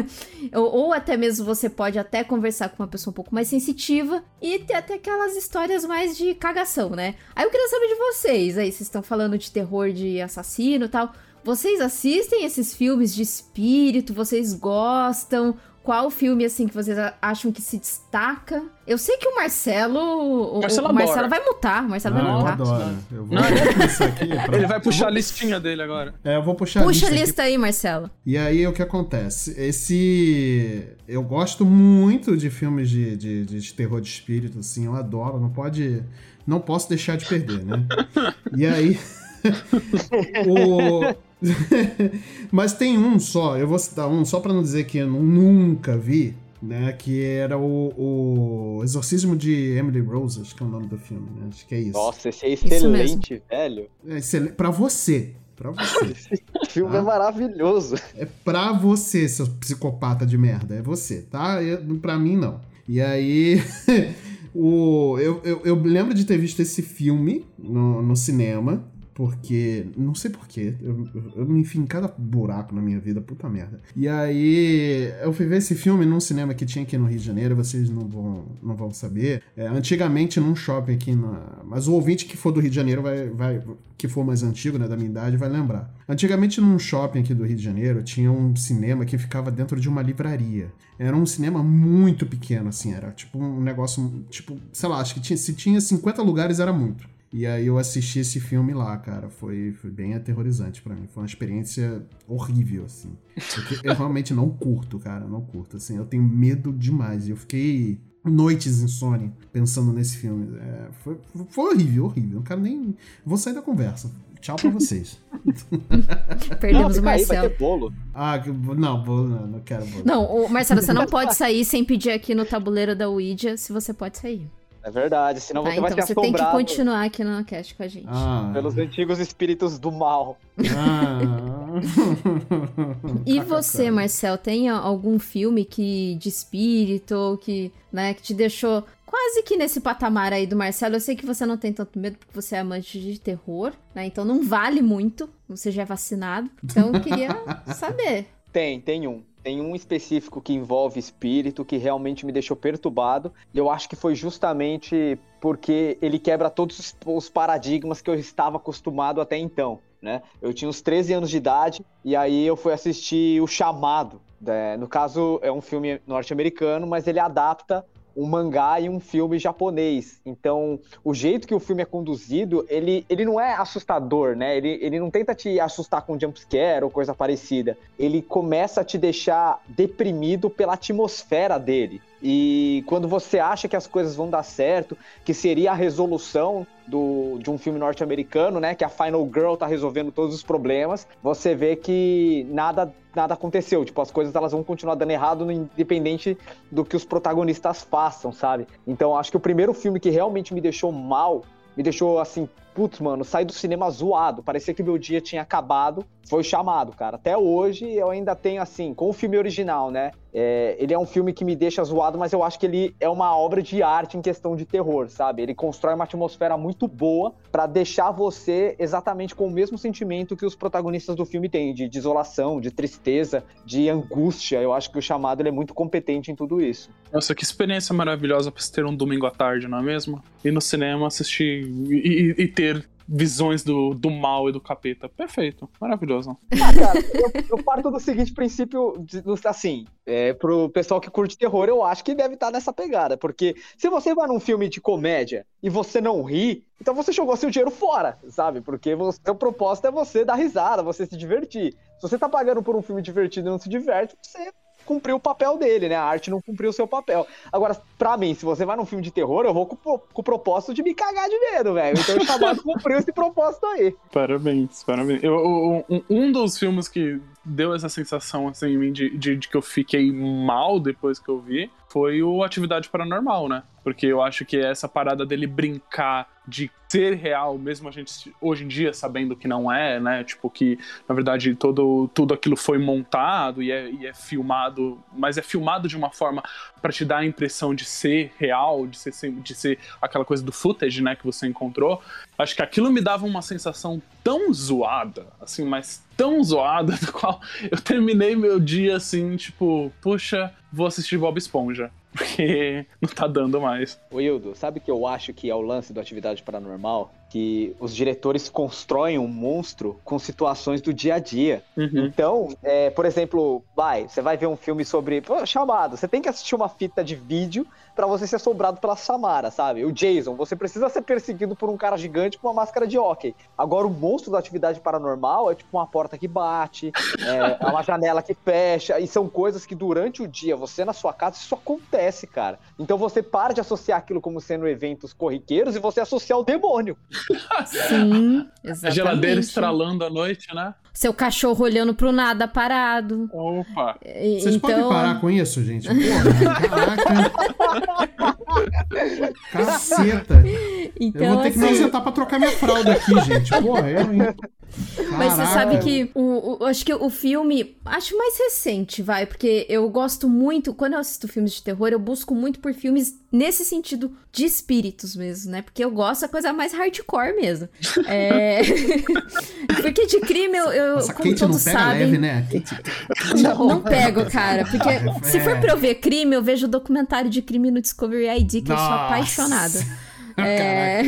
Speaker 1: ou, ou até mesmo você pode até conversar com uma pessoa um pouco mais sensitiva e ter até aquelas histórias mais de cagação, né? Aí eu queria saber de vocês, aí vocês estão falando de terror de assassino e tal. Vocês assistem esses filmes de espírito? Vocês gostam? Qual filme, assim, que vocês a- acham que se destaca? Eu sei que o Marcelo. O,
Speaker 5: Marcelo
Speaker 1: o Marcelo vai mutar. O Marcelo
Speaker 3: Ah,
Speaker 1: vai
Speaker 3: eu
Speaker 1: mutar.
Speaker 3: adoro. Eu
Speaker 5: Não,
Speaker 3: eu vou aqui. pra-
Speaker 5: Ele vai puxar a listinha dele agora.
Speaker 3: É, eu vou puxar a
Speaker 1: Puxa a
Speaker 3: lista aqui
Speaker 1: lista aí, Marcelo.
Speaker 3: E aí o que acontece? Esse. Eu gosto muito de filmes de, de, de terror de espírito, assim, eu adoro, não pode. Não posso deixar de perder, né? E aí. o... Mas tem um só, eu vou citar um, só pra não dizer que eu nunca vi, né? Que era o, o Exorcismo de Emily Rose, acho que é o nome do filme, né? Acho que é isso.
Speaker 2: Nossa, esse é excelente, velho.
Speaker 3: É excelente. Pra você. Pra você.
Speaker 2: Esse filme
Speaker 3: Ah.
Speaker 2: é maravilhoso.
Speaker 3: É pra você, seu psicopata de merda. É você, tá? Eu, pra mim, não. E aí. o, eu, eu, eu lembro de ter visto esse filme no, no cinema. Porque. Não sei porquê. Eu, eu, me enfio em cada buraco na minha vida, puta merda. E aí. Eu fui ver esse filme num cinema que tinha aqui no Rio de Janeiro, vocês não vão, não vão saber. É, antigamente num shopping aqui na. Mas o ouvinte que for do Rio de Janeiro vai. vai que for mais antigo, né, da minha idade, vai lembrar. Antigamente num shopping aqui do Rio de Janeiro tinha um cinema que ficava dentro de uma livraria. Era um cinema muito pequeno, assim, era tipo um negócio, tipo, sei lá, acho que tinha, se tinha 50 lugares era muito. E aí eu assisti esse filme lá, cara. Foi, foi bem aterrorizante pra mim. Foi uma experiência horrível, assim. Porque eu realmente não curto, cara. Não curto, assim. Eu tenho medo demais. E eu fiquei noites insônia pensando nesse filme. É, foi, foi horrível, horrível. Não quero nem... Vou sair da conversa. Tchau pra vocês.
Speaker 1: Perdemos o
Speaker 2: fica aí, vai
Speaker 1: Marcelo.
Speaker 2: ter bolo.
Speaker 3: ah, que- não, vou, não, não quero. Vou.
Speaker 1: Não, o Marcelo, você não pode sair sem pedir aqui no tabuleiro da Ouija se você pode sair.
Speaker 2: É verdade, senão
Speaker 1: Tá,
Speaker 2: você vai
Speaker 1: então
Speaker 2: ser
Speaker 1: você tem que
Speaker 2: assombrado
Speaker 1: continuar aqui no cast com a gente.
Speaker 3: Ah.
Speaker 2: pelos antigos espíritos do mal.
Speaker 3: Ah.
Speaker 1: E você, Marcel, tem algum filme que de espírito ou que, né, que te deixou quase que nesse patamar aí do Marcelo? Eu sei que você não tem tanto medo porque você é amante de terror, né? Então não vale muito, você já é vacinado. Então eu queria saber.
Speaker 2: Tem, tem um. Tem um específico que envolve espírito que realmente me deixou perturbado. E eu acho que foi justamente porque ele quebra todos os- paradigmas que eu estava acostumado até então. Né? Eu tinha uns 13 anos de idade e aí eu fui assistir O Chamado. né? no caso, é um filme norte-americano, mas ele adapta um mangá e um filme japonês. Então, o jeito que o filme é conduzido, ele, ele não é assustador, né? Ele, ele não tenta te assustar com jumpscare ou coisa parecida. Ele começa a te deixar deprimido pela atmosfera dele. E quando você acha que as coisas vão dar certo, que seria a resolução do, de um filme norte-americano, né? Que a Final Girl tá resolvendo todos os problemas, você vê que nada nada aconteceu. Tipo, as coisas elas vão continuar dando errado, independente do que os protagonistas façam, sabe? Então, acho que o primeiro filme que realmente me deixou mal, me deixou assim, putz, mano, saí do cinema zoado. Parecia que meu dia tinha acabado. Foi chamado, cara. Até hoje eu ainda tenho, assim, com o filme original, né? É, ele é um filme que me deixa zoado, mas eu acho que ele é uma obra de arte em questão de terror, sabe? Ele constrói uma atmosfera muito boa pra deixar você exatamente com o mesmo sentimento que os protagonistas do filme têm, de desolação, de tristeza, de angústia. Eu acho que o chamado ele é muito competente em tudo isso.
Speaker 5: Nossa, que experiência maravilhosa pra se ter um domingo à tarde, não é mesmo? Ir no cinema, assistir e, e- e ter visões do, do mal e do capeta. Perfeito, maravilhoso.
Speaker 2: Ah, cara, eu, eu parto do seguinte princípio, assim, é, pro pessoal que curte terror, eu acho que deve estar nessa pegada, porque se você vai num filme de comédia e você não ri, então você jogou seu dinheiro fora, sabe? Porque o seu propósito é você dar risada, você se divertir. Se você tá pagando por um filme divertido e não se diverte, você cumpriu o papel dele, né? A arte não cumpriu o seu papel. Agora, pra mim, se você vai num filme de terror, eu vou com, o- com o propósito de me cagar de medo, velho. Então o chamado cumpriu esse propósito aí.
Speaker 5: Parabéns, parabéns. Eu, um, dos filmes que deu essa sensação assim em mim de, de, de que eu fiquei mal depois que eu vi foi o Atividade Paranormal, né? Porque eu acho que essa parada dele brincar de ser real, mesmo a gente hoje em dia sabendo que não é, né? Tipo, que na verdade todo, tudo aquilo foi montado e é, e é filmado, mas é filmado de uma forma para te dar a impressão de ser real, de ser, de ser aquela coisa do footage, né? Que você encontrou. Acho que aquilo me dava uma sensação tão zoada, assim, mas tão zoada, do qual eu terminei meu dia assim, tipo, puxa, vou assistir Bob Esponja. Porque não tá dando mais.
Speaker 2: Ô Hildo, sabe que eu acho que é o lance do Atividade Paranormal? Que os diretores constroem um monstro com situações do dia a dia.
Speaker 5: Uhum.
Speaker 2: Então, é, por exemplo, vai, você vai ver um filme sobre. Pô, chamado, você tem que assistir uma fita de vídeo pra você ser assombrado pela Samara, sabe? O Jason, você precisa ser perseguido por um cara gigante com uma máscara de hockey. Agora, o monstro da atividade paranormal é tipo uma porta que bate, é, é uma janela que fecha, e são coisas que durante o dia, você na sua casa, isso acontece, cara. Então você para de associar aquilo como sendo eventos corriqueiros e você associar o demônio.
Speaker 1: Sim,
Speaker 5: A
Speaker 1: exatamente.
Speaker 5: geladeira estralando à noite, né?
Speaker 1: Seu cachorro olhando pro nada parado.
Speaker 5: Opa!
Speaker 1: E-
Speaker 3: Vocês
Speaker 1: então,
Speaker 3: podem parar com isso, gente? Porra, caraca. Caceta.
Speaker 1: Então,
Speaker 3: eu vou ter que me
Speaker 1: assim-
Speaker 3: ausentar pra trocar minha fralda aqui, gente. Porra, eu, hein?
Speaker 1: Mas você
Speaker 3: Caraca.
Speaker 1: sabe que o, o- acho que o filme, acho mais recente, vai, porque eu gosto muito, quando eu assisto filmes de terror, eu busco muito por filmes nesse sentido de espíritos mesmo, né? Porque eu gosto da coisa mais hardcore mesmo. É... porque de crime eu, eu
Speaker 3: Essa
Speaker 1: como
Speaker 3: Kate não
Speaker 1: todos
Speaker 3: pega
Speaker 1: sabem,
Speaker 3: leve, né? Kate...
Speaker 1: não, não pego, cara. Porque se for
Speaker 3: É.
Speaker 1: pra eu ver crime, eu vejo documentário de crime no Discovery ID, que eu sou
Speaker 3: Nossa.
Speaker 1: apaixonada. É...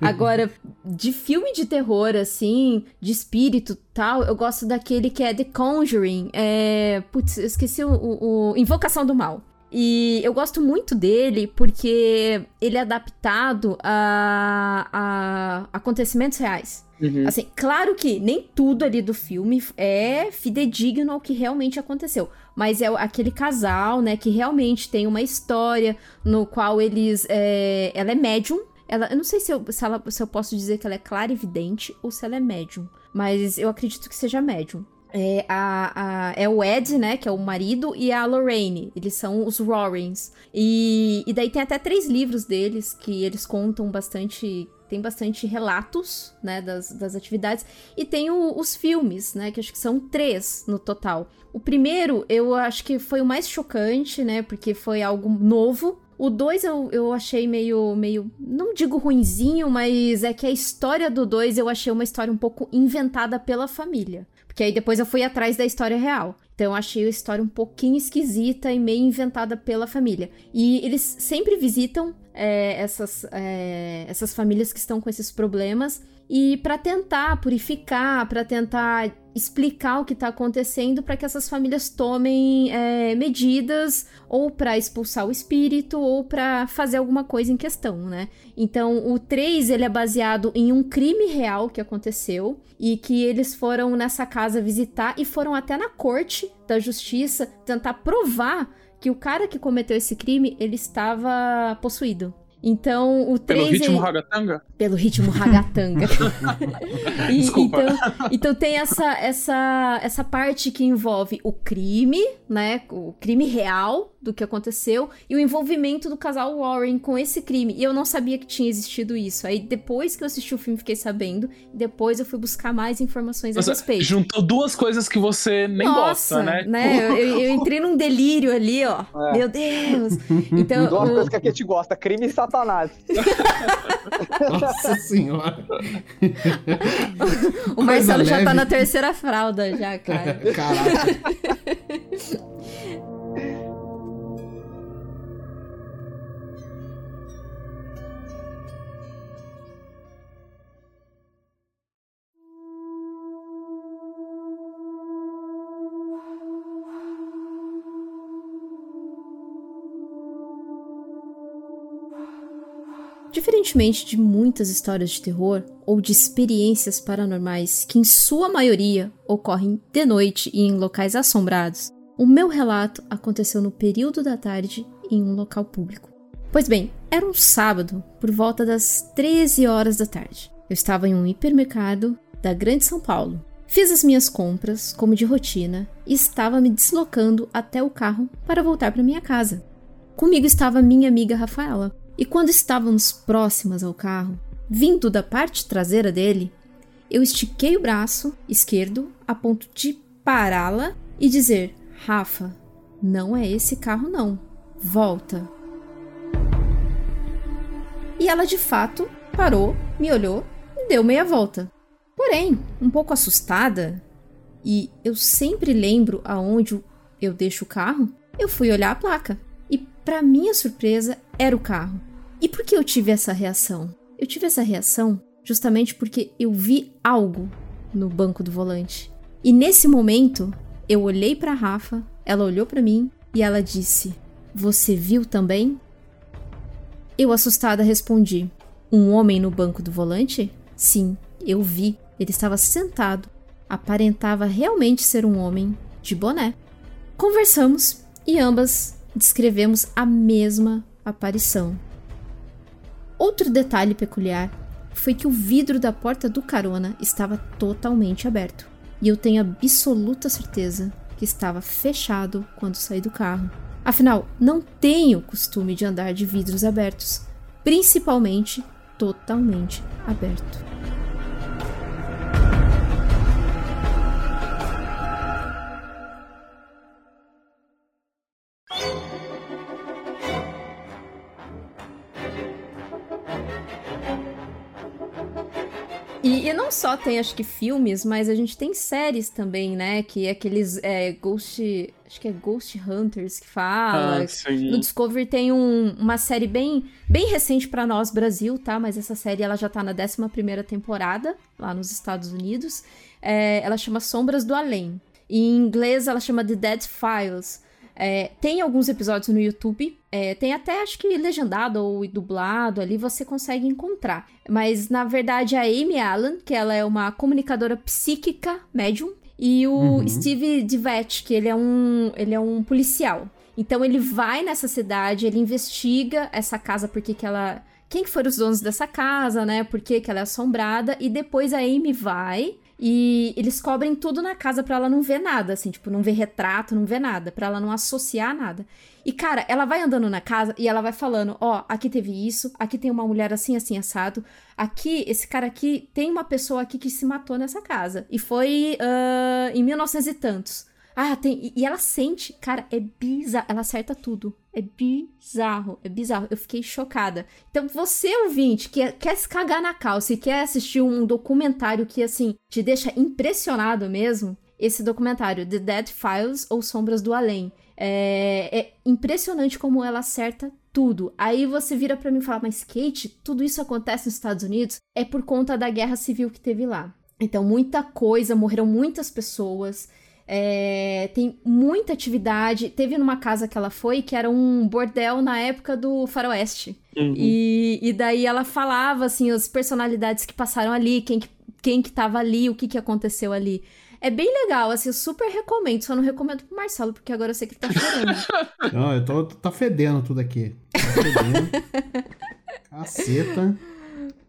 Speaker 1: Agora, de filme de terror, assim, de espírito tal, eu gosto daquele que é The Conjuring. É... Putz, eu esqueci o, o- o Invocação do Mal. E eu gosto muito dele porque ele é adaptado a, a acontecimentos reais.
Speaker 5: Uhum.
Speaker 1: Assim, claro que nem tudo ali do filme é fidedigno ao que realmente aconteceu. Mas é aquele casal, né, que realmente tem uma história no qual eles. é, ela é médium. Ela, eu não sei se eu, se, ela- se eu posso dizer que ela é clara evidente ou se ela é médium. Mas eu acredito que seja médium. É, a, a- é o Ed, né, que é o marido, e a Lorraine. Eles são os Warrens. E, e daí tem até três livros deles que eles contam bastante. Tem bastante relatos, né, das, das atividades. E tem o- os filmes, né, que acho que são três no total. O primeiro, eu acho que foi o mais chocante, né, porque foi algo novo. O dois eu, eu achei meio, meio, não digo ruinzinho, mas é que a história do dois eu achei uma história um pouco inventada pela família. Porque aí depois eu fui atrás da história real. Então eu achei a história um pouquinho esquisita e meio inventada pela família. E eles sempre visitam é, essas, é, essas famílias que estão com esses problemas e para tentar purificar, para tentar explicar o que tá acontecendo para que essas famílias tomem é, medidas ou para expulsar o espírito ou para fazer alguma coisa em questão, né? Então, o 3 ele é baseado em um crime real que aconteceu e que eles foram nessa casa visitar e foram até na corte da justiça tentar provar que o cara que cometeu esse crime, ele estava possuído. Então, o 3
Speaker 5: Pelo ritmo
Speaker 1: ele-
Speaker 5: ragatanga?
Speaker 1: pelo ritmo ragatanga. E-
Speaker 5: Desculpa.
Speaker 1: Então, então tem essa, essa, essa parte que envolve o crime, né? O crime real do que aconteceu e o envolvimento do casal Warren com esse crime. E eu não sabia que tinha existido isso. Aí depois que eu assisti o filme, fiquei sabendo. Depois eu fui buscar mais informações a
Speaker 5: Nossa,
Speaker 1: respeito.
Speaker 5: juntou duas coisas que você nem
Speaker 1: Nossa,
Speaker 5: gosta, né?
Speaker 1: Eu, eu- eu entrei num delírio ali, ó.
Speaker 2: É.
Speaker 1: Meu Deus. Então,
Speaker 2: Duas
Speaker 1: o-
Speaker 2: coisas que a Kate gosta, crime e satanás.
Speaker 3: Nossa senhora.
Speaker 1: o Marcelo já tá na terceira fralda, já, cara.
Speaker 3: Caraca.
Speaker 1: Diferentemente de muitas histórias de terror ou de experiências paranormais que, em sua maioria, ocorrem de noite e em locais assombrados, o meu relato aconteceu no período da tarde em um local público. Pois bem, era um sábado, por volta das 13 horas da tarde. Eu estava em um hipermercado da Grande São Paulo. Fiz as minhas compras, como de rotina, e estava me deslocando até o carro para voltar para minha casa. Comigo estava minha amiga Rafaela. E quando estávamos próximas ao carro, vindo da parte traseira dele, eu estiquei o braço esquerdo a ponto de pará-la e dizer: Rafa, não é esse carro, não. Volta. E ela de fato parou, me olhou e deu meia volta. Porém, um pouco assustada, e eu sempre lembro aonde eu deixo o carro, eu fui olhar a placa. Para minha surpresa, era o carro. E por que eu tive essa reação? Eu tive essa reação justamente porque eu vi algo no banco do volante. E nesse momento, eu olhei para Rafa, ela olhou para mim e ela disse: Você viu também? Eu assustada respondi: Um homem no banco do volante? Sim, eu vi. Ele estava sentado. Aparentava realmente ser um homem de boné. Conversamos e ambas descrevemos a mesma aparição. Outro detalhe peculiar foi que o vidro da porta do carona estava totalmente aberto. E eu tenho absoluta certeza que estava fechado quando saí do carro. Afinal, não tenho costume de andar de vidros abertos, principalmente totalmente aberto. E, e não só tem, acho que, filmes, mas a gente tem séries também, né? Que é aqueles é, Ghost. Acho que é Ghost Hunters que fala.
Speaker 5: Ah, sim.
Speaker 1: No Discovery tem um- uma série bem, bem recente pra nós, Brasil, tá? Mas essa série ela já tá na 11 temporada, lá nos Estados Unidos. É, ela chama Sombras do Além. Em inglês ela chama The Dead Files. É, tem alguns episódios no YouTube. É, tem até, acho que legendado ou dublado ali, você consegue encontrar. Mas, na verdade, a Amy Allen, que ela é uma comunicadora psíquica, médium, e o
Speaker 3: Uhum.
Speaker 1: Steve DeVette, que ele é um, ele é um policial. Então ele vai nessa cidade, ele investiga essa casa, porque que ela. Quem que foram os donos dessa casa, né? Por que que ela é assombrada? E depois a Amy vai E eles cobrem tudo na casa pra ela não ver nada, assim, tipo, não ver retrato, não ver nada, pra ela não associar nada. E, cara, ela vai andando na casa e ela vai falando: Ó, aqui teve isso, aqui tem uma mulher assim, assim, assado. Aqui, esse cara aqui, tem uma pessoa aqui que se matou nessa casa. E foi ah, em 1900 e tantos. Ah, tem. E ela sente, cara, é bizarro. Ela acerta tudo. É bizarro, é bizarro. Eu fiquei chocada. Então, você, ouvinte, que quer se cagar na calça e quer assistir um documentário que, assim, te deixa impressionado mesmo, esse documentário, The Dead Files ou Sombras do Além. É, é impressionante como ela acerta tudo. Aí você vira pra mim e fala, mas Kate, tudo isso acontece nos Estados Unidos? É por conta da guerra civil que teve lá. Então, muita coisa, morreram muitas pessoas. É, tem muita atividade. Teve numa casa que ela foi que era um bordel na época do Faroeste. E, e daí ela falava, assim, as personalidades que passaram ali, quem que, quem que tava ali, o que que aconteceu ali. É bem legal, assim, eu super recomendo. Só não recomendo pro Marcelo, porque agora eu sei que ele tá chorando.
Speaker 3: Não, eu tô. Tá fedendo tudo aqui. Tá fedendo. Caceta.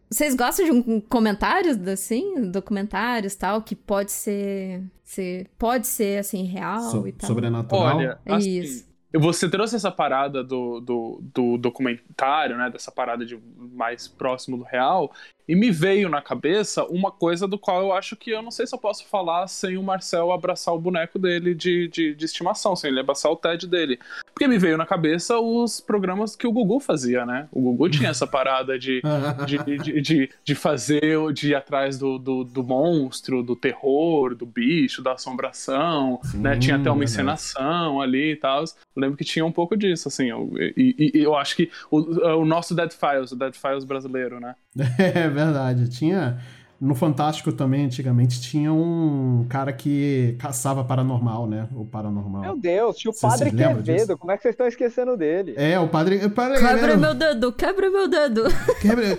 Speaker 1: Vocês gostam de um comentários, assim, documentários tal, que pode ser, ser pode ser, assim, real
Speaker 3: So-
Speaker 1: e tal?
Speaker 3: sobrenatural.
Speaker 5: Olha, assim,
Speaker 1: Isso.
Speaker 5: você trouxe essa parada do, do, do documentário, né? Dessa parada de mais próximo do real, e me veio na cabeça uma coisa do qual eu acho que eu não sei se eu posso falar sem o Marcel abraçar o boneco dele de, de, de estimação, sem ele abraçar o TED dele. Porque me veio na cabeça os programas que o Gugu fazia, né? O Gugu tinha essa parada de, de, de, de, de fazer, de ir atrás do, do, do monstro, do terror, do bicho, da assombração, né? Tinha até uma encenação ali e tal. Eu lembro que tinha um pouco disso, assim. eu- E, e- e eu acho que o, o nosso Dead Files, o Dead Files brasileiro, né?
Speaker 3: É verdade. Tinha. No Fantástico também, antigamente, tinha um cara que caçava paranormal, né? O paranormal.
Speaker 2: Meu Deus, tinha o Padre Quevedo. Como é que vocês estão esquecendo dele?
Speaker 3: É, o padre. O padre
Speaker 1: Quebra meu dedo, quebra meu dedo.
Speaker 3: quebra-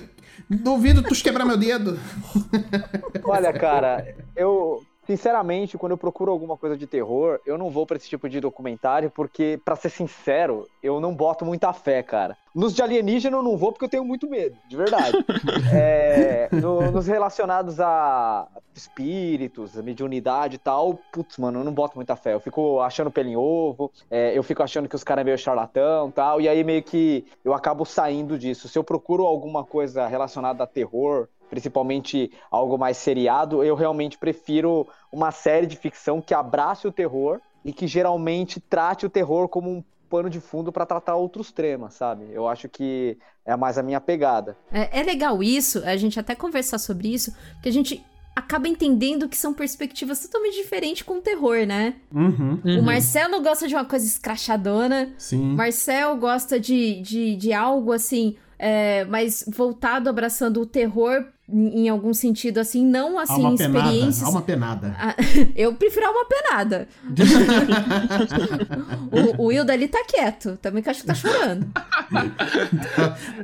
Speaker 3: Duvido tu quebrar meu dedo.
Speaker 2: Olha, cara, eu. Sinceramente, quando eu procuro alguma coisa de terror, eu não vou pra esse tipo de documentário, porque, pra ser sincero, eu não boto muita fé, cara. Nos de alienígena eu não vou porque eu tenho muito medo, de verdade. É, no- nos relacionados a espíritos, a mediunidade e tal, putz, mano, eu não boto muita fé. Eu fico achando pelo em ovo, é, eu fico achando que os caras é meio charlatão e tal, e aí meio que eu acabo saindo disso. Se eu procuro alguma coisa relacionada a terror, principalmente algo mais seriado, eu realmente prefiro uma série de ficção que abrace o terror e que geralmente trate o terror como um pano de fundo para tratar outros temas, sabe? Eu acho que é mais a minha pegada.
Speaker 1: É, é legal isso, a gente até conversar sobre isso, porque a gente acaba entendendo que são perspectivas totalmente diferentes com o terror, né?
Speaker 3: Uhum.
Speaker 1: O Marcelo gosta de uma coisa escrachadona,
Speaker 3: Sim.
Speaker 1: Marcel gosta de, de, de algo assim, é, mais voltado, abraçando o terror em, algum sentido, assim, não assim,
Speaker 3: Alma penada.
Speaker 1: experiências.
Speaker 3: Alma penada.
Speaker 1: Ah, eu prefiro alma penada. o, o Wilda ali tá quieto, também que acho que tá chorando.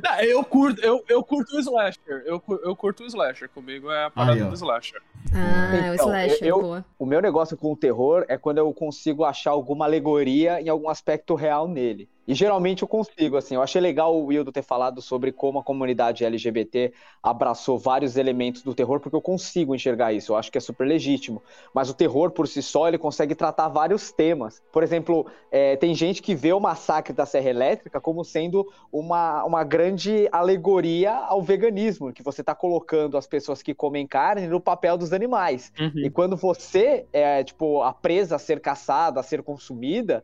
Speaker 5: Não, eu curto, eu, eu curto o slasher. Eu, eu curto o slasher. Comigo é a parada
Speaker 3: Aí,
Speaker 5: do slasher.
Speaker 1: Ah, é o
Speaker 2: Então,
Speaker 1: slasher,
Speaker 2: eu-
Speaker 1: boa.
Speaker 2: O meu negócio com o terror é quando eu consigo achar alguma alegoria em algum aspecto real nele. E geralmente eu consigo, assim. Eu achei legal o Wildo ter falado sobre como a comunidade LGBT abraçou vários elementos do terror, porque eu consigo enxergar isso. Eu acho que é super legítimo. Mas o terror por si só, ele consegue tratar vários temas. Por exemplo, é, tem gente que vê o massacre da Serra Elétrica como sendo uma, uma grande alegoria ao veganismo, que você está colocando as pessoas que comem carne no papel dos animais. E quando você é, tipo, a presa a ser caçada, a ser consumida,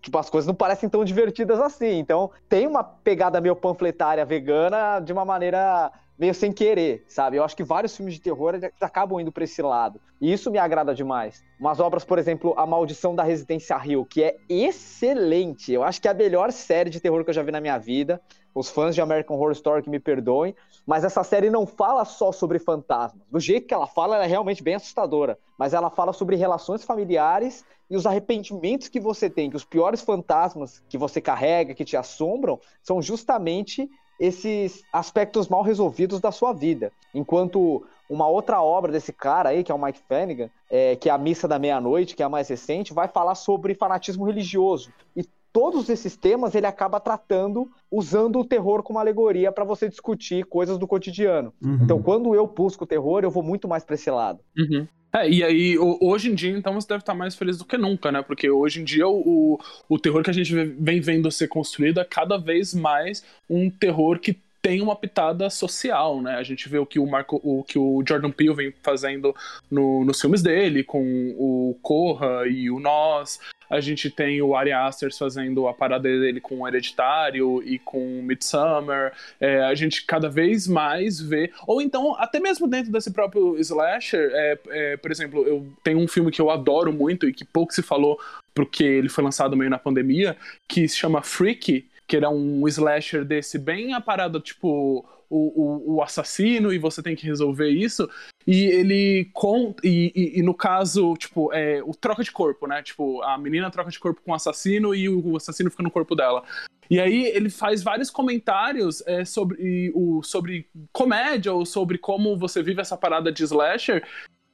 Speaker 2: tipo, as coisas não parecem tão divertidas assim. Então, tem uma pegada meio panfletária vegana de uma maneira meio sem querer, sabe? Eu acho que vários filmes de terror acabam indo pra esse lado. E isso me agrada demais. Umas obras, por exemplo, A Maldição da Residência Hill, que é excelente. Eu acho que é a melhor série de terror que eu já vi na minha vida. Os fãs de American Horror Story que me perdoem, mas essa série não fala só sobre fantasmas. Do jeito que ela fala, ela é realmente bem assustadora. Mas ela fala sobre relações familiares e os arrependimentos que você tem, que os piores fantasmas que você carrega, que te assombram, são justamente esses aspectos mal resolvidos da sua vida. Enquanto uma outra obra desse cara aí, que é o Mike Flanagan, é, que é a Missa da Meia-Noite, que é a mais recente, vai falar sobre fanatismo religioso. E todos esses temas ele acaba tratando usando o terror como alegoria para você discutir coisas do cotidiano.
Speaker 3: Uhum.
Speaker 2: Então, quando eu busco o terror, eu vou muito mais para esse lado.
Speaker 5: Uhum. É, e aí, ho- hoje em dia, então, você deve estar mais feliz do que nunca, né? Porque hoje em dia o, o terror que a gente vem vendo ser construído é cada vez mais um terror que tem uma pitada social, né? A gente vê o que o Marco, o que o Jordan Peele vem fazendo no- nos filmes dele, com o Corra e o Nós. A gente tem o Ari Aster fazendo a parada dele com o Hereditário e com Midsummer. É, a gente cada vez mais vê. Ou então, até mesmo dentro desse próprio slasher, é, é, por exemplo, eu tenho um filme que eu adoro muito e que pouco se falou porque ele foi lançado meio na pandemia, que se chama Freaky, que era um slasher desse bem a parada, tipo, o, o, o assassino e você tem que resolver isso. E ele conta. E, e- e no caso, tipo, é o troca de corpo, né? Tipo, a menina troca de corpo com o assassino e o assassino fica no corpo dela. E aí ele faz vários comentários é, sobre, o, sobre comédia ou sobre como você vive essa parada de slasher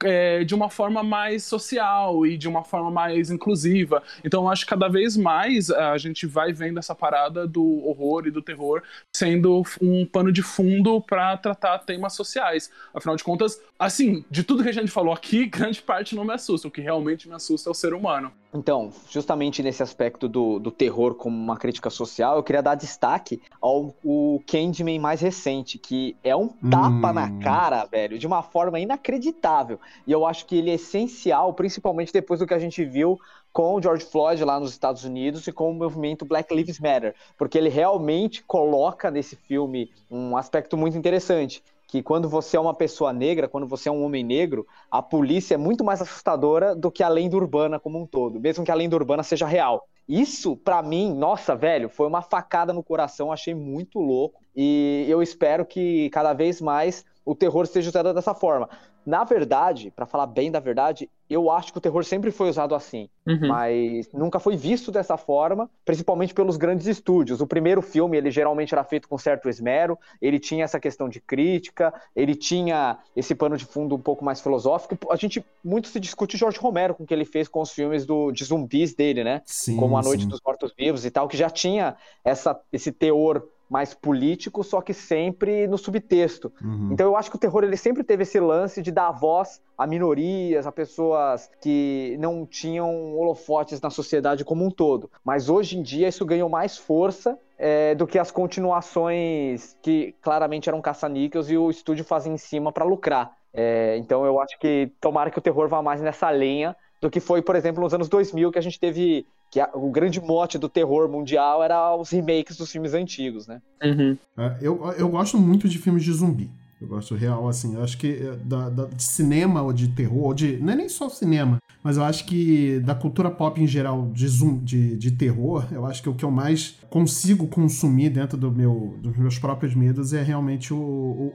Speaker 5: é, de uma forma mais social e de uma forma mais inclusiva. Então eu acho que cada vez mais a gente vai vendo essa parada do horror e do terror sendo um pano de fundo para tratar temas sociais. Afinal de contas, assim, de tudo que a gente falou aqui, grande parte não me assusta. O que realmente me assusta é o ser humano.
Speaker 2: Então, justamente nesse aspecto do, do terror como uma crítica social, eu queria dar destaque ao o Candyman mais recente, que é um tapa
Speaker 3: Hum.
Speaker 2: na cara, velho, de uma forma inacreditável. E eu acho que ele é essencial, principalmente depois do que a gente viu com o George Floyd lá nos Estados Unidos e com o movimento Black Lives Matter, porque ele realmente coloca nesse filme um aspecto muito interessante, que quando você é uma pessoa negra, quando você é um homem negro, a polícia é muito mais assustadora do que a lenda urbana como um todo, mesmo que a lenda urbana seja real. Isso, pra mim, nossa, velho, foi uma facada no coração, achei muito louco. E eu espero que cada vez mais o terror seja usado dessa forma. Na verdade, pra falar bem da verdade, eu acho que o terror sempre foi usado assim,
Speaker 5: Uhum.
Speaker 2: mas nunca foi visto dessa forma, principalmente pelos grandes estúdios. O primeiro filme, ele geralmente era feito com certo esmero, ele tinha essa questão de crítica, ele tinha esse pano de fundo um pouco mais filosófico. A gente muito se discute Jorge Romero com o que ele fez com os filmes do, de zumbis dele, né?
Speaker 3: Sim,
Speaker 2: como A Noite
Speaker 3: sim.
Speaker 2: dos Mortos-Vivos e tal, que já tinha essa, esse teor mais político, só que sempre no subtexto.
Speaker 3: Uhum.
Speaker 2: Então eu acho que o terror ele sempre teve esse lance de dar voz a minorias, a pessoas que não tinham holofotes na sociedade como um todo. Mas hoje em dia isso ganhou mais força é, do que as continuações que claramente eram caça-níqueis e o estúdio fazia em cima para lucrar. É, então eu acho que tomara que o terror vá mais nessa linha do que foi, por exemplo, nos anos 2000 que a gente teve que a- o grande mote do terror mundial era os remakes dos filmes antigos, né?
Speaker 5: Uhum.
Speaker 3: É, eu, eu gosto muito de filmes de zumbi. Eu gosto real, assim. Eu acho que é, da, da- de cinema ou de terror, ou de. Não é nem só cinema, mas eu acho que da cultura pop em geral, de, zum, de, de terror, eu acho que o que eu mais consigo consumir dentro do meu, dos meus próprios medos é realmente o,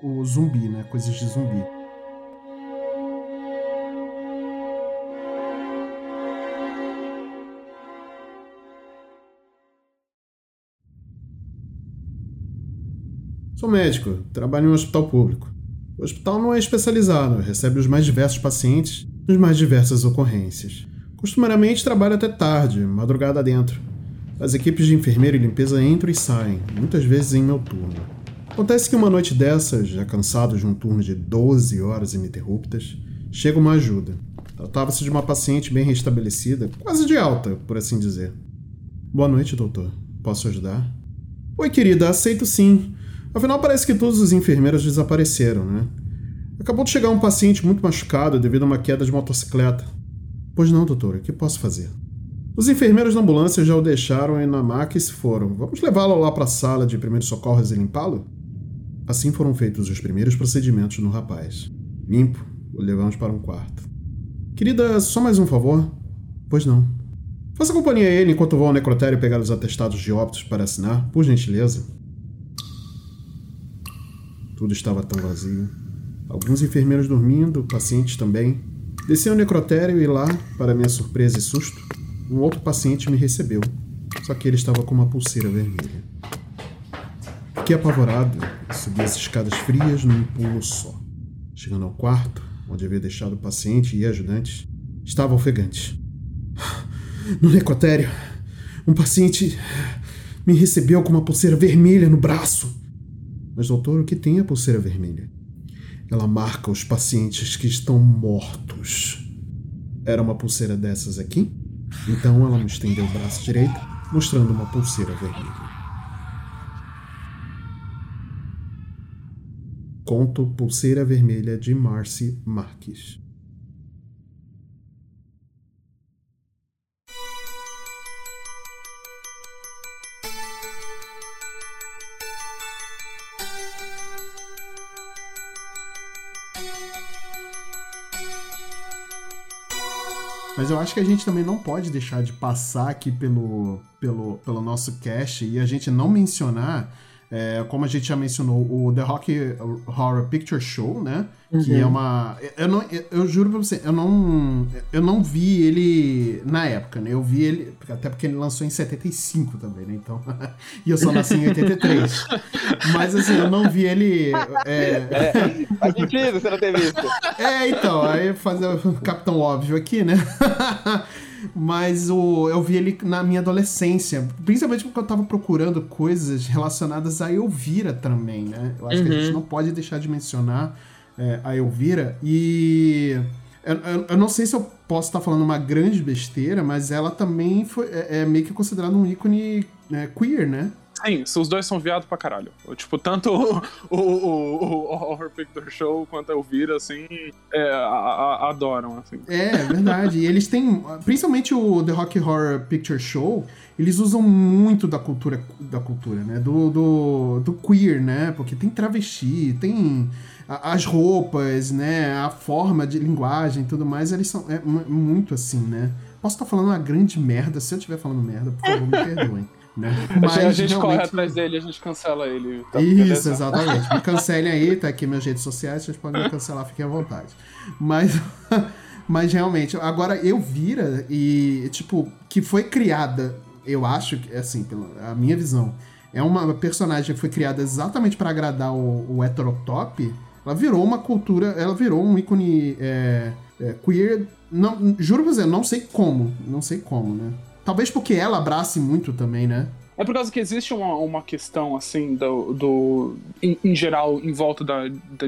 Speaker 3: o, o zumbi, né? Coisas de zumbi. Sou médico, trabalho em um hospital público. O hospital não é especializado, recebe os mais diversos pacientes nas mais diversas ocorrências. Costumariamente trabalho até tarde, madrugada dentro. As equipes de enfermeiro e limpeza entram e saem, muitas vezes em meu turno. Acontece que uma noite dessas, já cansado de um turno de 12 horas ininterruptas, chega uma ajuda. Tratava-se de uma paciente bem restabelecida, quase de alta, por assim dizer. Boa noite, doutor. Posso ajudar? Oi, querida, aceito sim. Afinal, parece que todos os enfermeiros desapareceram, né? Acabou de chegar um paciente muito machucado devido a uma queda de motocicleta. Pois não, doutor, o que posso fazer? Os enfermeiros da ambulância já o deixaram aí na maca e se foram. Vamos levá-lo lá para a sala de primeiros socorros e limpá-lo? Assim foram feitos os primeiros procedimentos no rapaz. Limpo, o levamos para um quarto. Querida, só mais um favor? Pois não. Faça companhia a ele enquanto vou ao necrotério pegar os atestados de óbitos para assinar, por gentileza. Tudo estava tão vazio. Alguns enfermeiros dormindo, pacientes também. Desci ao necrotério e lá, para minha surpresa e susto, um outro paciente me recebeu. Só que ele estava com uma pulseira vermelha. Fiquei apavorado e subi as escadas frias num pulo só. Chegando ao quarto, onde havia deixado o paciente e ajudantes, estava ofegante. No necrotério, Um paciente me recebeu com uma pulseira vermelha no braço. Mas, doutor, o que tem a pulseira vermelha? Ela marca os pacientes que estão mortos. Era uma pulseira dessas aqui? Então ela me estendeu o braço direito, mostrando uma pulseira vermelha. Conto Pulseira Vermelha de Marcy Marques. Mas eu acho que a gente também não pode deixar de passar aqui pelo, pelo, pelo nosso cast e a gente não mencionar, é, como a gente já mencionou, o The Rock Horror Picture Show, né? Que
Speaker 2: Uhum.
Speaker 3: é uma. Eu, não, eu, eu juro pra você, eu não. Eu não vi ele na época, né? Eu vi ele. Até porque ele lançou em 75 também, né? Então. e eu só nasci em 83. Mas assim, eu não vi ele. É,
Speaker 2: É, faz sentido você não ter visto.
Speaker 3: é, então, aí fazer o capitão óbvio aqui, né? Mas o, eu vi ele na minha adolescência, principalmente porque eu tava procurando coisas relacionadas a Elvira também, né? Eu acho que a
Speaker 5: Uhum.
Speaker 3: gente não pode deixar de mencionar é, a Elvira. E eu, eu- eu não sei se eu posso estar falando uma grande besteira, mas ela também foi, é, é meio que considerada um ícone é, queer, né?
Speaker 5: Sim, os dois são viados pra caralho. Tipo, tanto o, o, o, o Horror Picture Show quanto a Elvira, assim, é, a- a- adoram, assim.
Speaker 3: É, é verdade. E eles têm, principalmente o The Rock Horror Picture Show, eles usam muito da cultura, da cultura, né? Do, do, do queer, né? Porque tem travesti, tem as roupas, né? A forma de linguagem e tudo mais, eles são é, mu- muito assim, né? Posso estar falando uma grande merda, se eu estiver falando merda, por favor, me perdoem. Né?
Speaker 5: a gente, a gente corre
Speaker 3: realmente-
Speaker 5: atrás dele, a gente cancela ele. tá?
Speaker 3: isso,
Speaker 5: Beleza?
Speaker 3: exatamente. Me cancelem aí, tá aqui minhas redes sociais, vocês podem me cancelar, fiquem à vontade. Mas, mas realmente, agora eu vira e, tipo, que foi criada, eu acho, que, assim, pela a minha visão, é uma personagem que foi criada exatamente para agradar o, o heterotop, ela virou uma cultura, ela virou um ícone é, é, queer, não, juro pra você, não sei como, não sei como, né? Talvez porque ela abrace muito também, né?
Speaker 5: É por causa que existe uma, uma questão, assim, do. do em, em geral, em volta da, da,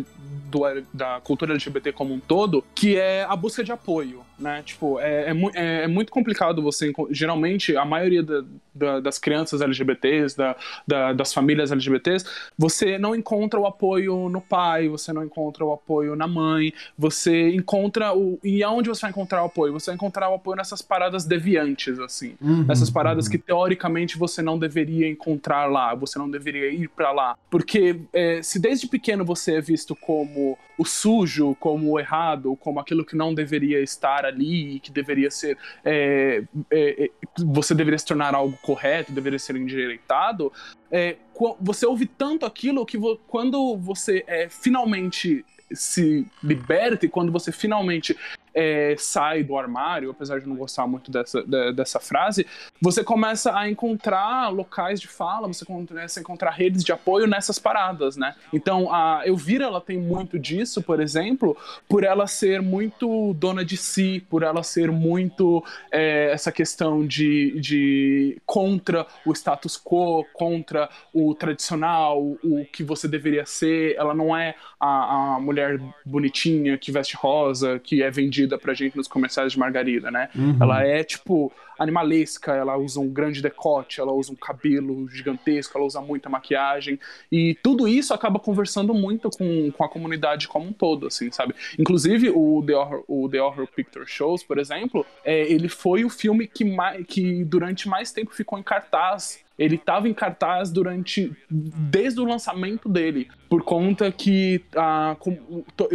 Speaker 5: do- da cultura LGBT como um todo, que é a busca de apoio, né? Tipo, é, é, é- é muito complicado você. Geralmente, a maioria da- da- das crianças LGBTs, da, da- das famílias LGBTs, você não encontra o apoio no pai, você não encontra o apoio na mãe, você encontra o. E aonde você vai encontrar o apoio? Você vai encontrar o apoio nessas paradas deviantes, assim
Speaker 3: Uhum,
Speaker 5: nessas paradas
Speaker 3: uhum.
Speaker 5: que teoricamente você não deveria encontrar lá, você não deveria ir pra lá, porque é, se desde pequeno você é visto como o sujo, como o errado, como aquilo que não deveria estar ali, que deveria ser, é, é, é, você deveria se tornar algo correto, deveria ser endireitado, é, você ouve tanto aquilo que vo- quando você é, finalmente se liberta e quando você finalmente é, sai do armário, apesar de não gostar muito dessa, de- dessa frase, você começa a encontrar locais de fala, você começa a encontrar redes de apoio nessas paradas, né? Então, a Elvira, ela tem muito disso, por exemplo, por ela ser muito dona de si, por ela ser muito é, essa questão de, de contra o status quo, contra o tradicional, o que você deveria ser. Ela não é a, a mulher bonitinha que veste rosa, que é vendida pra gente nos comerciais de margarida, né?
Speaker 3: Uhum.
Speaker 5: Ela é, tipo, animalesca, ela usa um grande decote, ela usa um cabelo gigantesco, ela usa muita maquiagem. E tudo isso acaba conversando muito com, com a comunidade como um todo, assim, sabe? Inclusive, o The Horror, o The Horror Picture Shows, por exemplo, é, ele foi o filme que, mai, que durante mais tempo ficou em cartaz ele estava em cartaz durante desde o lançamento dele, por conta que a,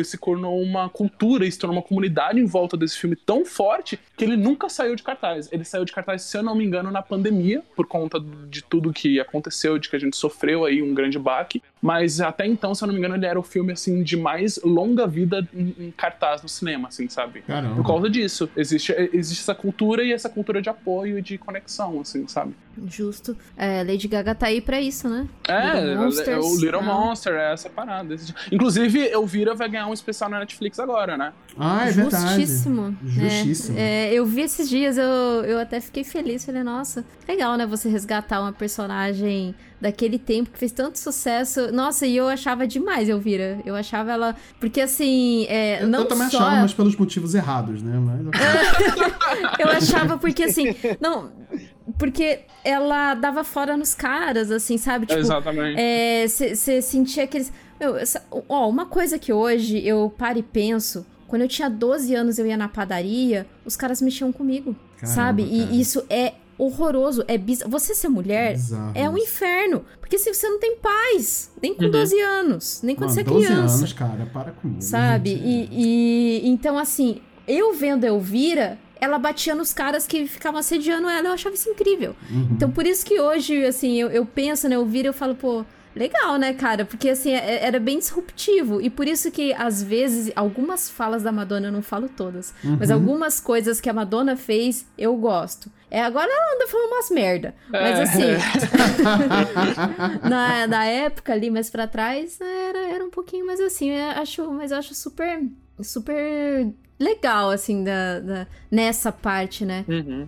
Speaker 5: se tornou uma cultura, se tornou uma comunidade em volta desse filme tão forte que ele nunca saiu de cartaz. Ele saiu de cartaz, se eu não me engano, na pandemia, por conta de tudo que aconteceu, de que a gente sofreu aí um grande baque. Mas até então, se eu não me engano, ele era o filme assim de mais longa vida em, em cartaz no cinema, assim, sabe?
Speaker 3: Caramba.
Speaker 5: Por causa disso. Existe, existe essa cultura e essa cultura de apoio e de conexão, assim, sabe?
Speaker 1: Justo. É, Lady Gaga tá aí pra isso, né?
Speaker 5: É,
Speaker 1: Little Monsters,
Speaker 5: o Little
Speaker 1: ah.
Speaker 5: Monster, é essa parada. Esse- Inclusive, Elvira vai ganhar um especial na Netflix agora, né?
Speaker 3: Ah, é verdade.
Speaker 1: Justíssimo.
Speaker 3: Justíssimo.
Speaker 1: É, é, eu vi esses dias, eu, eu até fiquei feliz. Falei, nossa, legal, né? Você resgatar uma personagem daquele tempo que fez tanto sucesso. Nossa, e eu achava demais, Elvira. Eu achava ela. Porque assim, é,
Speaker 3: Eu,
Speaker 1: não
Speaker 3: eu também
Speaker 1: só.
Speaker 3: achava, mas pelos motivos errados, né? Mas...
Speaker 1: Eu achava porque assim. Não. Porque ela dava fora nos caras, assim, sabe? Tipo,
Speaker 5: Exatamente.
Speaker 1: Você sentia aqueles. Meu, essa- ó, uma coisa que hoje eu paro e penso. Quando eu tinha 12 anos, eu ia na padaria, os caras mexiam comigo,
Speaker 3: Caramba,
Speaker 1: sabe?
Speaker 3: cara.
Speaker 1: E isso é horroroso, é bizarro. Você ser mulher
Speaker 3: Bizarro
Speaker 1: é um
Speaker 3: isso.
Speaker 1: inferno. Porque se você não tem paz, nem com
Speaker 5: Uhum.
Speaker 1: 12 anos, nem quando
Speaker 3: Mano,
Speaker 1: você é
Speaker 3: 12
Speaker 1: criança
Speaker 3: anos, cara, para comigo.
Speaker 1: sabe?
Speaker 3: gente.
Speaker 1: E, e- então, assim, eu vendo a Elvira, ela batia nos caras que ficavam assediando ela, eu achava isso incrível.
Speaker 3: Uhum.
Speaker 1: Então, por isso que hoje, assim, eu, eu penso na Elvira e eu falo, pô, legal, né, cara? Porque, assim, é- era bem disruptivo. E por isso que, às vezes, algumas falas da Madonna, eu não falo todas, mas
Speaker 3: Uhum.
Speaker 1: algumas coisas que a Madonna fez, eu gosto. É, agora ela anda falando umas merda. Mas,
Speaker 5: É.
Speaker 1: assim, na, na época ali, mais pra trás, era, era um pouquinho mais assim. Eu acho, mas eu acho super, super legal, assim, da, da- nessa parte, né?
Speaker 5: Uhum.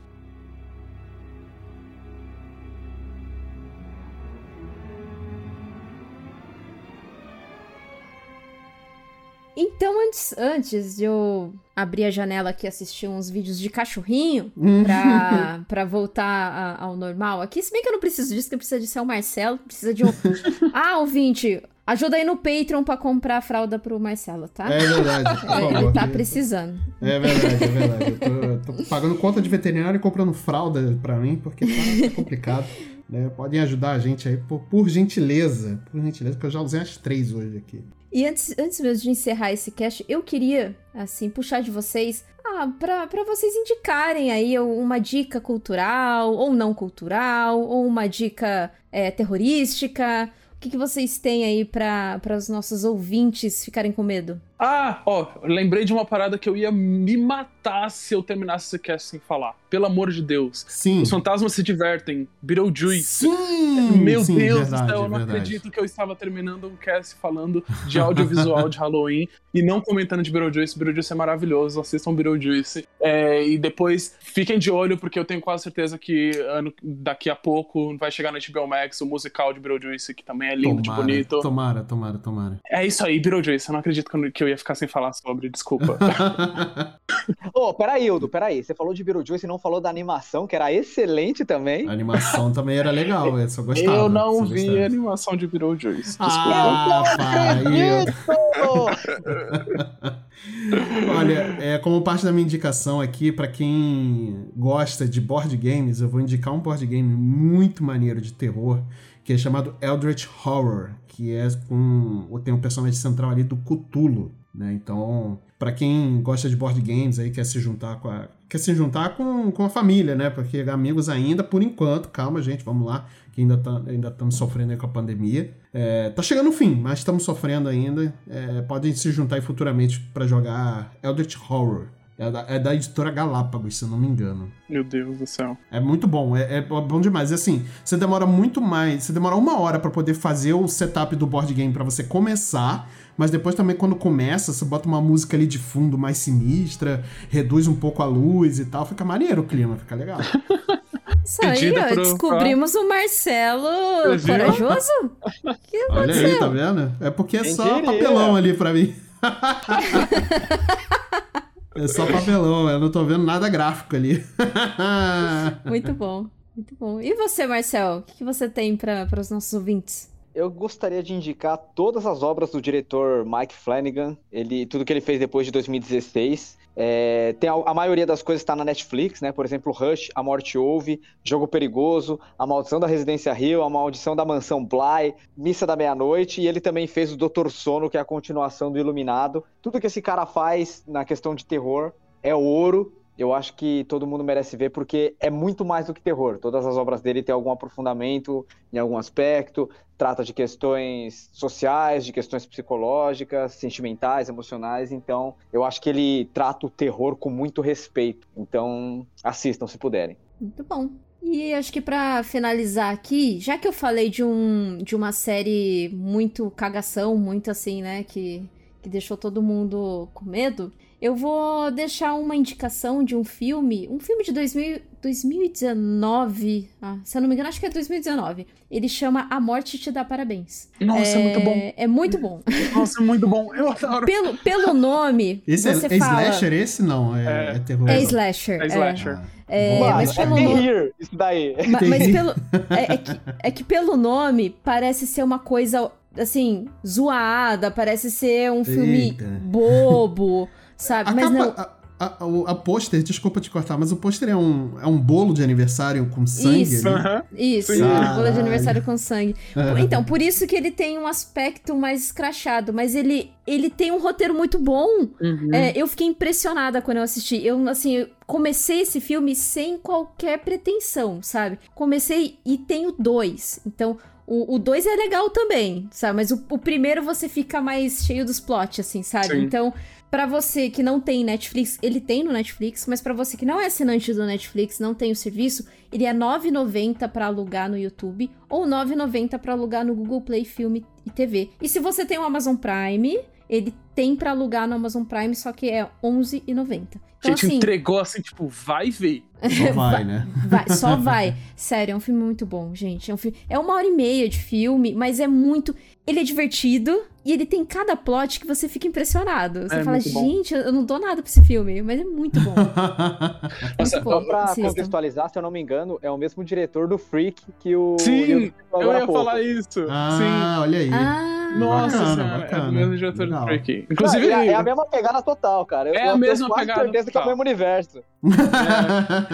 Speaker 1: Então, antes, antes de eu abrir a janela aqui e assistir uns vídeos de cachorrinho
Speaker 3: Uhum.
Speaker 1: pra, pra voltar a- ao normal aqui, se bem que eu não preciso disso, que precisa de ser o Marcelo, precisa de um. ah, ouvinte, ajuda aí no Patreon pra comprar a fralda pro Marcelo, tá?
Speaker 3: É verdade, por
Speaker 1: É,
Speaker 3: favor.
Speaker 1: Ele tá precisando.
Speaker 3: É verdade, é verdade. Eu tô, tô pagando conta de veterinário e comprando fralda pra mim, porque tá, tá complicado. Né? Podem ajudar a gente aí, por, por gentileza. Por gentileza, porque eu já usei as três hoje aqui.
Speaker 1: E antes, antes mesmo de encerrar esse cast, eu queria, assim, puxar de vocês ah, pra vocês indicarem aí uma dica cultural, ou não cultural, ou uma dica é, terrorística. O que, que vocês têm aí para os nossos ouvintes ficarem com medo?
Speaker 5: Ah, ó, lembrei de uma parada que eu ia me matar se eu terminasse esse cast sem falar. Pelo amor de Deus.
Speaker 3: Sim.
Speaker 5: Os fantasmas se divertem. Beetlejuice.
Speaker 3: Sim!
Speaker 5: Meu
Speaker 3: sim,
Speaker 5: Deus
Speaker 3: verdade,
Speaker 5: do céu, eu não
Speaker 3: verdade.
Speaker 5: acredito que eu estava terminando um cast falando de audiovisual de Halloween e não comentando de Beetlejuice. Beetlejuice é maravilhoso, assistam Beetlejuice. É, e depois fiquem de olho, porque eu tenho quase certeza que ano, daqui a pouco vai chegar na HBO Max o musical de Beetlejuice, que também é lindo de
Speaker 3: Tomara,
Speaker 5: bonito.
Speaker 3: Tomara, tomara, tomara.
Speaker 5: É isso aí, Beetlejuice. Eu não acredito que eu- que eu ia ficar sem falar sobre, desculpa.
Speaker 2: Ô, peraí, Ildo, peraí. Você falou de Beetlejuice e não falou da animação, que era excelente também.
Speaker 3: A animação também era legal, eu só gostava.
Speaker 5: eu não vi
Speaker 3: gostava.
Speaker 5: a animação de Beetlejuice. Desculpa.
Speaker 3: Ah, Olha, é, como parte da minha indicação aqui, pra quem gosta de board games, eu vou indicar um board game muito maneiro de terror, que é chamado Eldritch Horror, que é com tem um personagem central ali do Cthulhu, né? Então, pra quem gosta de board games aí quer se juntar com a quer se juntar com, com a família, né? Porque amigos ainda por enquanto, calma, gente, vamos lá, que ainda tá, ainda estamos sofrendo com a pandemia. É, tá chegando o fim, mas estamos sofrendo ainda. É, podem se juntar aí futuramente pra jogar Eldritch Horror. É da, é da editora Galápagos, se eu não me engano.
Speaker 5: Meu Deus do céu.
Speaker 3: É muito bom, é, é bom demais. E assim, você demora muito mais. Você demora uma hora pra poder fazer o setup do board game pra você começar. Mas depois também, quando começa, você bota uma música ali de fundo mais sinistra, reduz um pouco a luz e tal. Fica maneiro o clima, fica legal.
Speaker 1: Isso aí,
Speaker 5: Pedida
Speaker 1: ó,
Speaker 5: pro-
Speaker 1: descobrimos o Marcelo corajoso. O que
Speaker 3: Olha aí,
Speaker 1: aconteceu?
Speaker 3: tá vendo? É porque é só papelão ali pra mim. é só papelão, eu não tô vendo nada gráfico ali.
Speaker 1: Muito bom, muito bom. E você, Marcel? O que, que você tem para os nossos ouvintes?
Speaker 2: Eu gostaria de indicar todas as obras do diretor Mike Flanagan, ele, tudo que ele fez depois de 2016. É, tem a, a maioria das coisas está na Netflix, né? Por exemplo, Rush, A Morte Ouve, Jogo Perigoso, A Maldição da Residência Rio, A Maldição da Mansão Bly, Missa da Meia-Noite, e ele também fez o Doutor Sono, que é a continuação do Iluminado. Tudo que esse cara faz na questão de terror é ouro. Eu acho que todo mundo merece ver porque é muito mais do que terror. Todas as obras dele têm algum aprofundamento em algum aspecto, trata de questões sociais, de questões psicológicas, sentimentais, emocionais. Então, eu acho que ele trata o terror com muito respeito. Então, assistam se puderem.
Speaker 1: Muito bom. E acho que pra finalizar aqui, já que eu falei de um de uma série muito cagação, muito assim, né, que que deixou todo mundo com medo, eu vou deixar uma indicação de um filme, um filme de 2000, 2019, ah, se eu não me engano, acho que é 2019. Ele chama A Morte Te Dá Parabéns.
Speaker 5: Nossa, é muito bom.
Speaker 1: É muito bom.
Speaker 5: Nossa, é muito bom. Eu adoro.
Speaker 1: Pelo, pelo nome,
Speaker 3: Esse é,
Speaker 1: você
Speaker 3: é
Speaker 1: fala...
Speaker 3: slasher esse? Não, é, é, terror.
Speaker 1: É slasher.
Speaker 5: É slasher.
Speaker 1: É,
Speaker 3: Boa,
Speaker 1: mas
Speaker 2: é
Speaker 1: pelo nome...
Speaker 2: Here, isso daí.
Speaker 1: Ma- Mas, pelo. É, é que, é que pelo nome parece ser uma coisa assim, zoada, parece ser um filme
Speaker 3: Eita.
Speaker 1: bobo, sabe?
Speaker 3: A
Speaker 1: mas
Speaker 3: capa-
Speaker 1: não.
Speaker 3: a- a, o- a pôster, desculpa te cortar, mas o pôster é um, é um bolo de aniversário com sangue
Speaker 1: Isso. Isso, bolo de aniversário com sangue. Então, por isso que ele tem um aspecto mais escrachado, mas ele, ele tem um roteiro muito bom.
Speaker 5: Uhum.
Speaker 1: É, eu fiquei impressionada quando eu assisti. Eu, assim, eu comecei esse filme sem qualquer pretensão, sabe? Comecei e tenho dois. Então, o o dois é legal também, sabe? Mas o, o primeiro você fica mais cheio dos plot, assim, sabe?
Speaker 5: Sim.
Speaker 1: Então, pra você que não tem Netflix, ele tem no Netflix, mas pra você que não é assinante do Netflix, não tem o serviço, ele é R$ 9,90 pra alugar no YouTube ou R$ 9,90 pra alugar no Google Play Filme e TV. E se você tem o Amazon Prime, ele tem pra alugar no Amazon Prime, só que é R$ 11,90.
Speaker 5: A
Speaker 1: Então,
Speaker 5: gente
Speaker 1: assim,
Speaker 5: entregou assim, tipo, vai ver.
Speaker 3: Só vai, né?
Speaker 1: Vai, só vai. Sério, é um filme muito bom, gente. É, um filme, é uma hora e meia de filme, mas é muito. Ele é divertido e ele tem cada plot que você fica impressionado. Você
Speaker 5: É
Speaker 1: fala, gente, eu não dou nada pra esse filme, mas é muito bom.
Speaker 5: Nossa,
Speaker 1: muito bom.
Speaker 2: Só pra
Speaker 1: assistam.
Speaker 2: contextualizar, se eu não me engano, é o mesmo diretor do Freak que o.
Speaker 5: Sim, eu ia falar isso.
Speaker 3: ah, olha aí.
Speaker 1: Ah,
Speaker 5: Sim. Nossa
Speaker 3: Bacana,
Speaker 5: senhora, é
Speaker 3: bacana.
Speaker 5: do mesmo diretor do
Speaker 3: Legal.
Speaker 5: Freak.
Speaker 2: Não,
Speaker 5: Inclusive,
Speaker 2: é, é a mesma pegada total, cara. Eu,
Speaker 5: É a mesma
Speaker 2: quase
Speaker 5: pegada
Speaker 2: certeza que é o
Speaker 5: total.
Speaker 2: mesmo universo.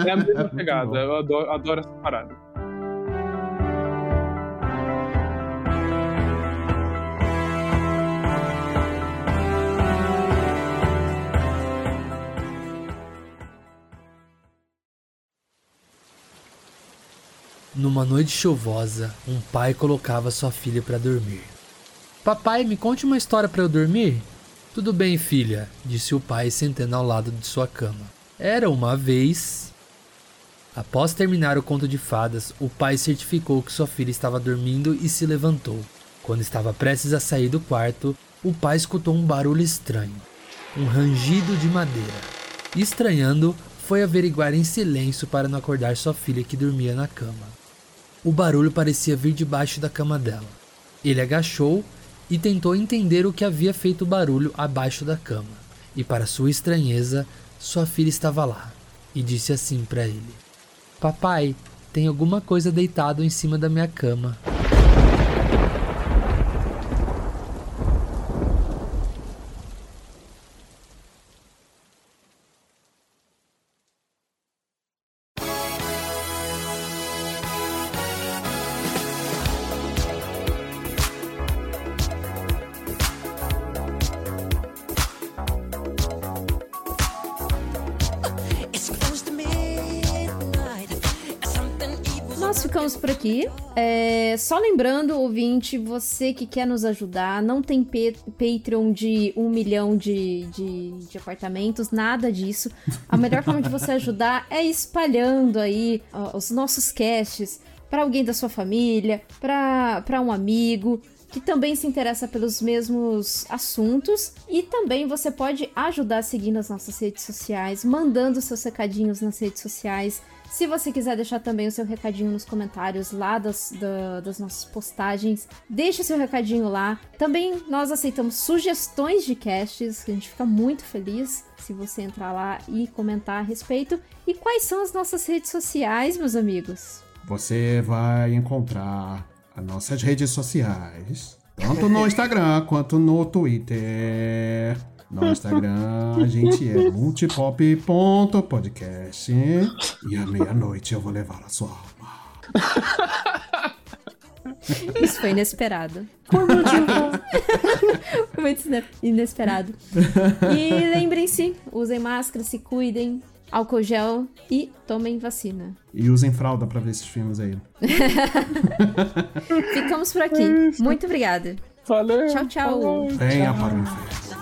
Speaker 5: é a mesma
Speaker 3: Muito
Speaker 5: pegada.
Speaker 3: bom.
Speaker 5: Eu adoro, adoro essa parada.
Speaker 10: Numa noite chuvosa, um pai colocava sua filha para dormir. Papai, me conte uma história para eu dormir? Tudo bem, filha, disse o pai sentando ao lado de sua cama. Era uma vez. Após terminar o conto de fadas, o pai certificou que sua filha estava dormindo e se levantou. Quando estava prestes a sair do quarto, o pai escutou um barulho estranho um rangido de madeira. Estranhando, foi averiguar em silêncio para não acordar sua filha que dormia na cama. O barulho parecia vir debaixo da cama dela. Ele agachou e tentou entender o que havia feito barulho abaixo da cama. E para sua estranheza, sua filha estava lá e disse assim para ele: Papai, tem alguma coisa deitado em cima da minha cama.
Speaker 1: Nós ficamos por aqui. É, só lembrando, ouvinte, você que quer nos ajudar, não tem Patreon de um milhão de, de, de apartamentos, nada disso. A melhor forma de você ajudar é espalhando aí ó, os nossos casts para alguém da sua família, para um amigo que também se interessa pelos mesmos assuntos. E também você pode ajudar seguindo as nossas redes sociais, mandando seus recadinhos nas redes sociais. Se você quiser deixar também o seu recadinho nos comentários lá das, da- das nossas postagens, deixe seu recadinho lá. Também nós aceitamos sugestões de casts, que a gente fica muito feliz se você entrar lá e comentar a respeito. E quais são as nossas redes sociais, meus amigos?
Speaker 3: Você vai encontrar as nossas redes sociais, tanto no Instagram quanto no Twitter. No Instagram a gente é multipop.podcast e à meia-noite eu vou levar a sua alma.
Speaker 1: Isso foi inesperado. Foi muito ine- inesperado. E lembrem-se, usem máscara, se cuidem. álcool gel e tomem vacina.
Speaker 11: E usem fralda pra ver esses filmes aí.
Speaker 1: Ficamos por aqui. Muito obrigada.
Speaker 5: Valeu.
Speaker 1: Tchau, tchau.
Speaker 11: Venha para o inferno.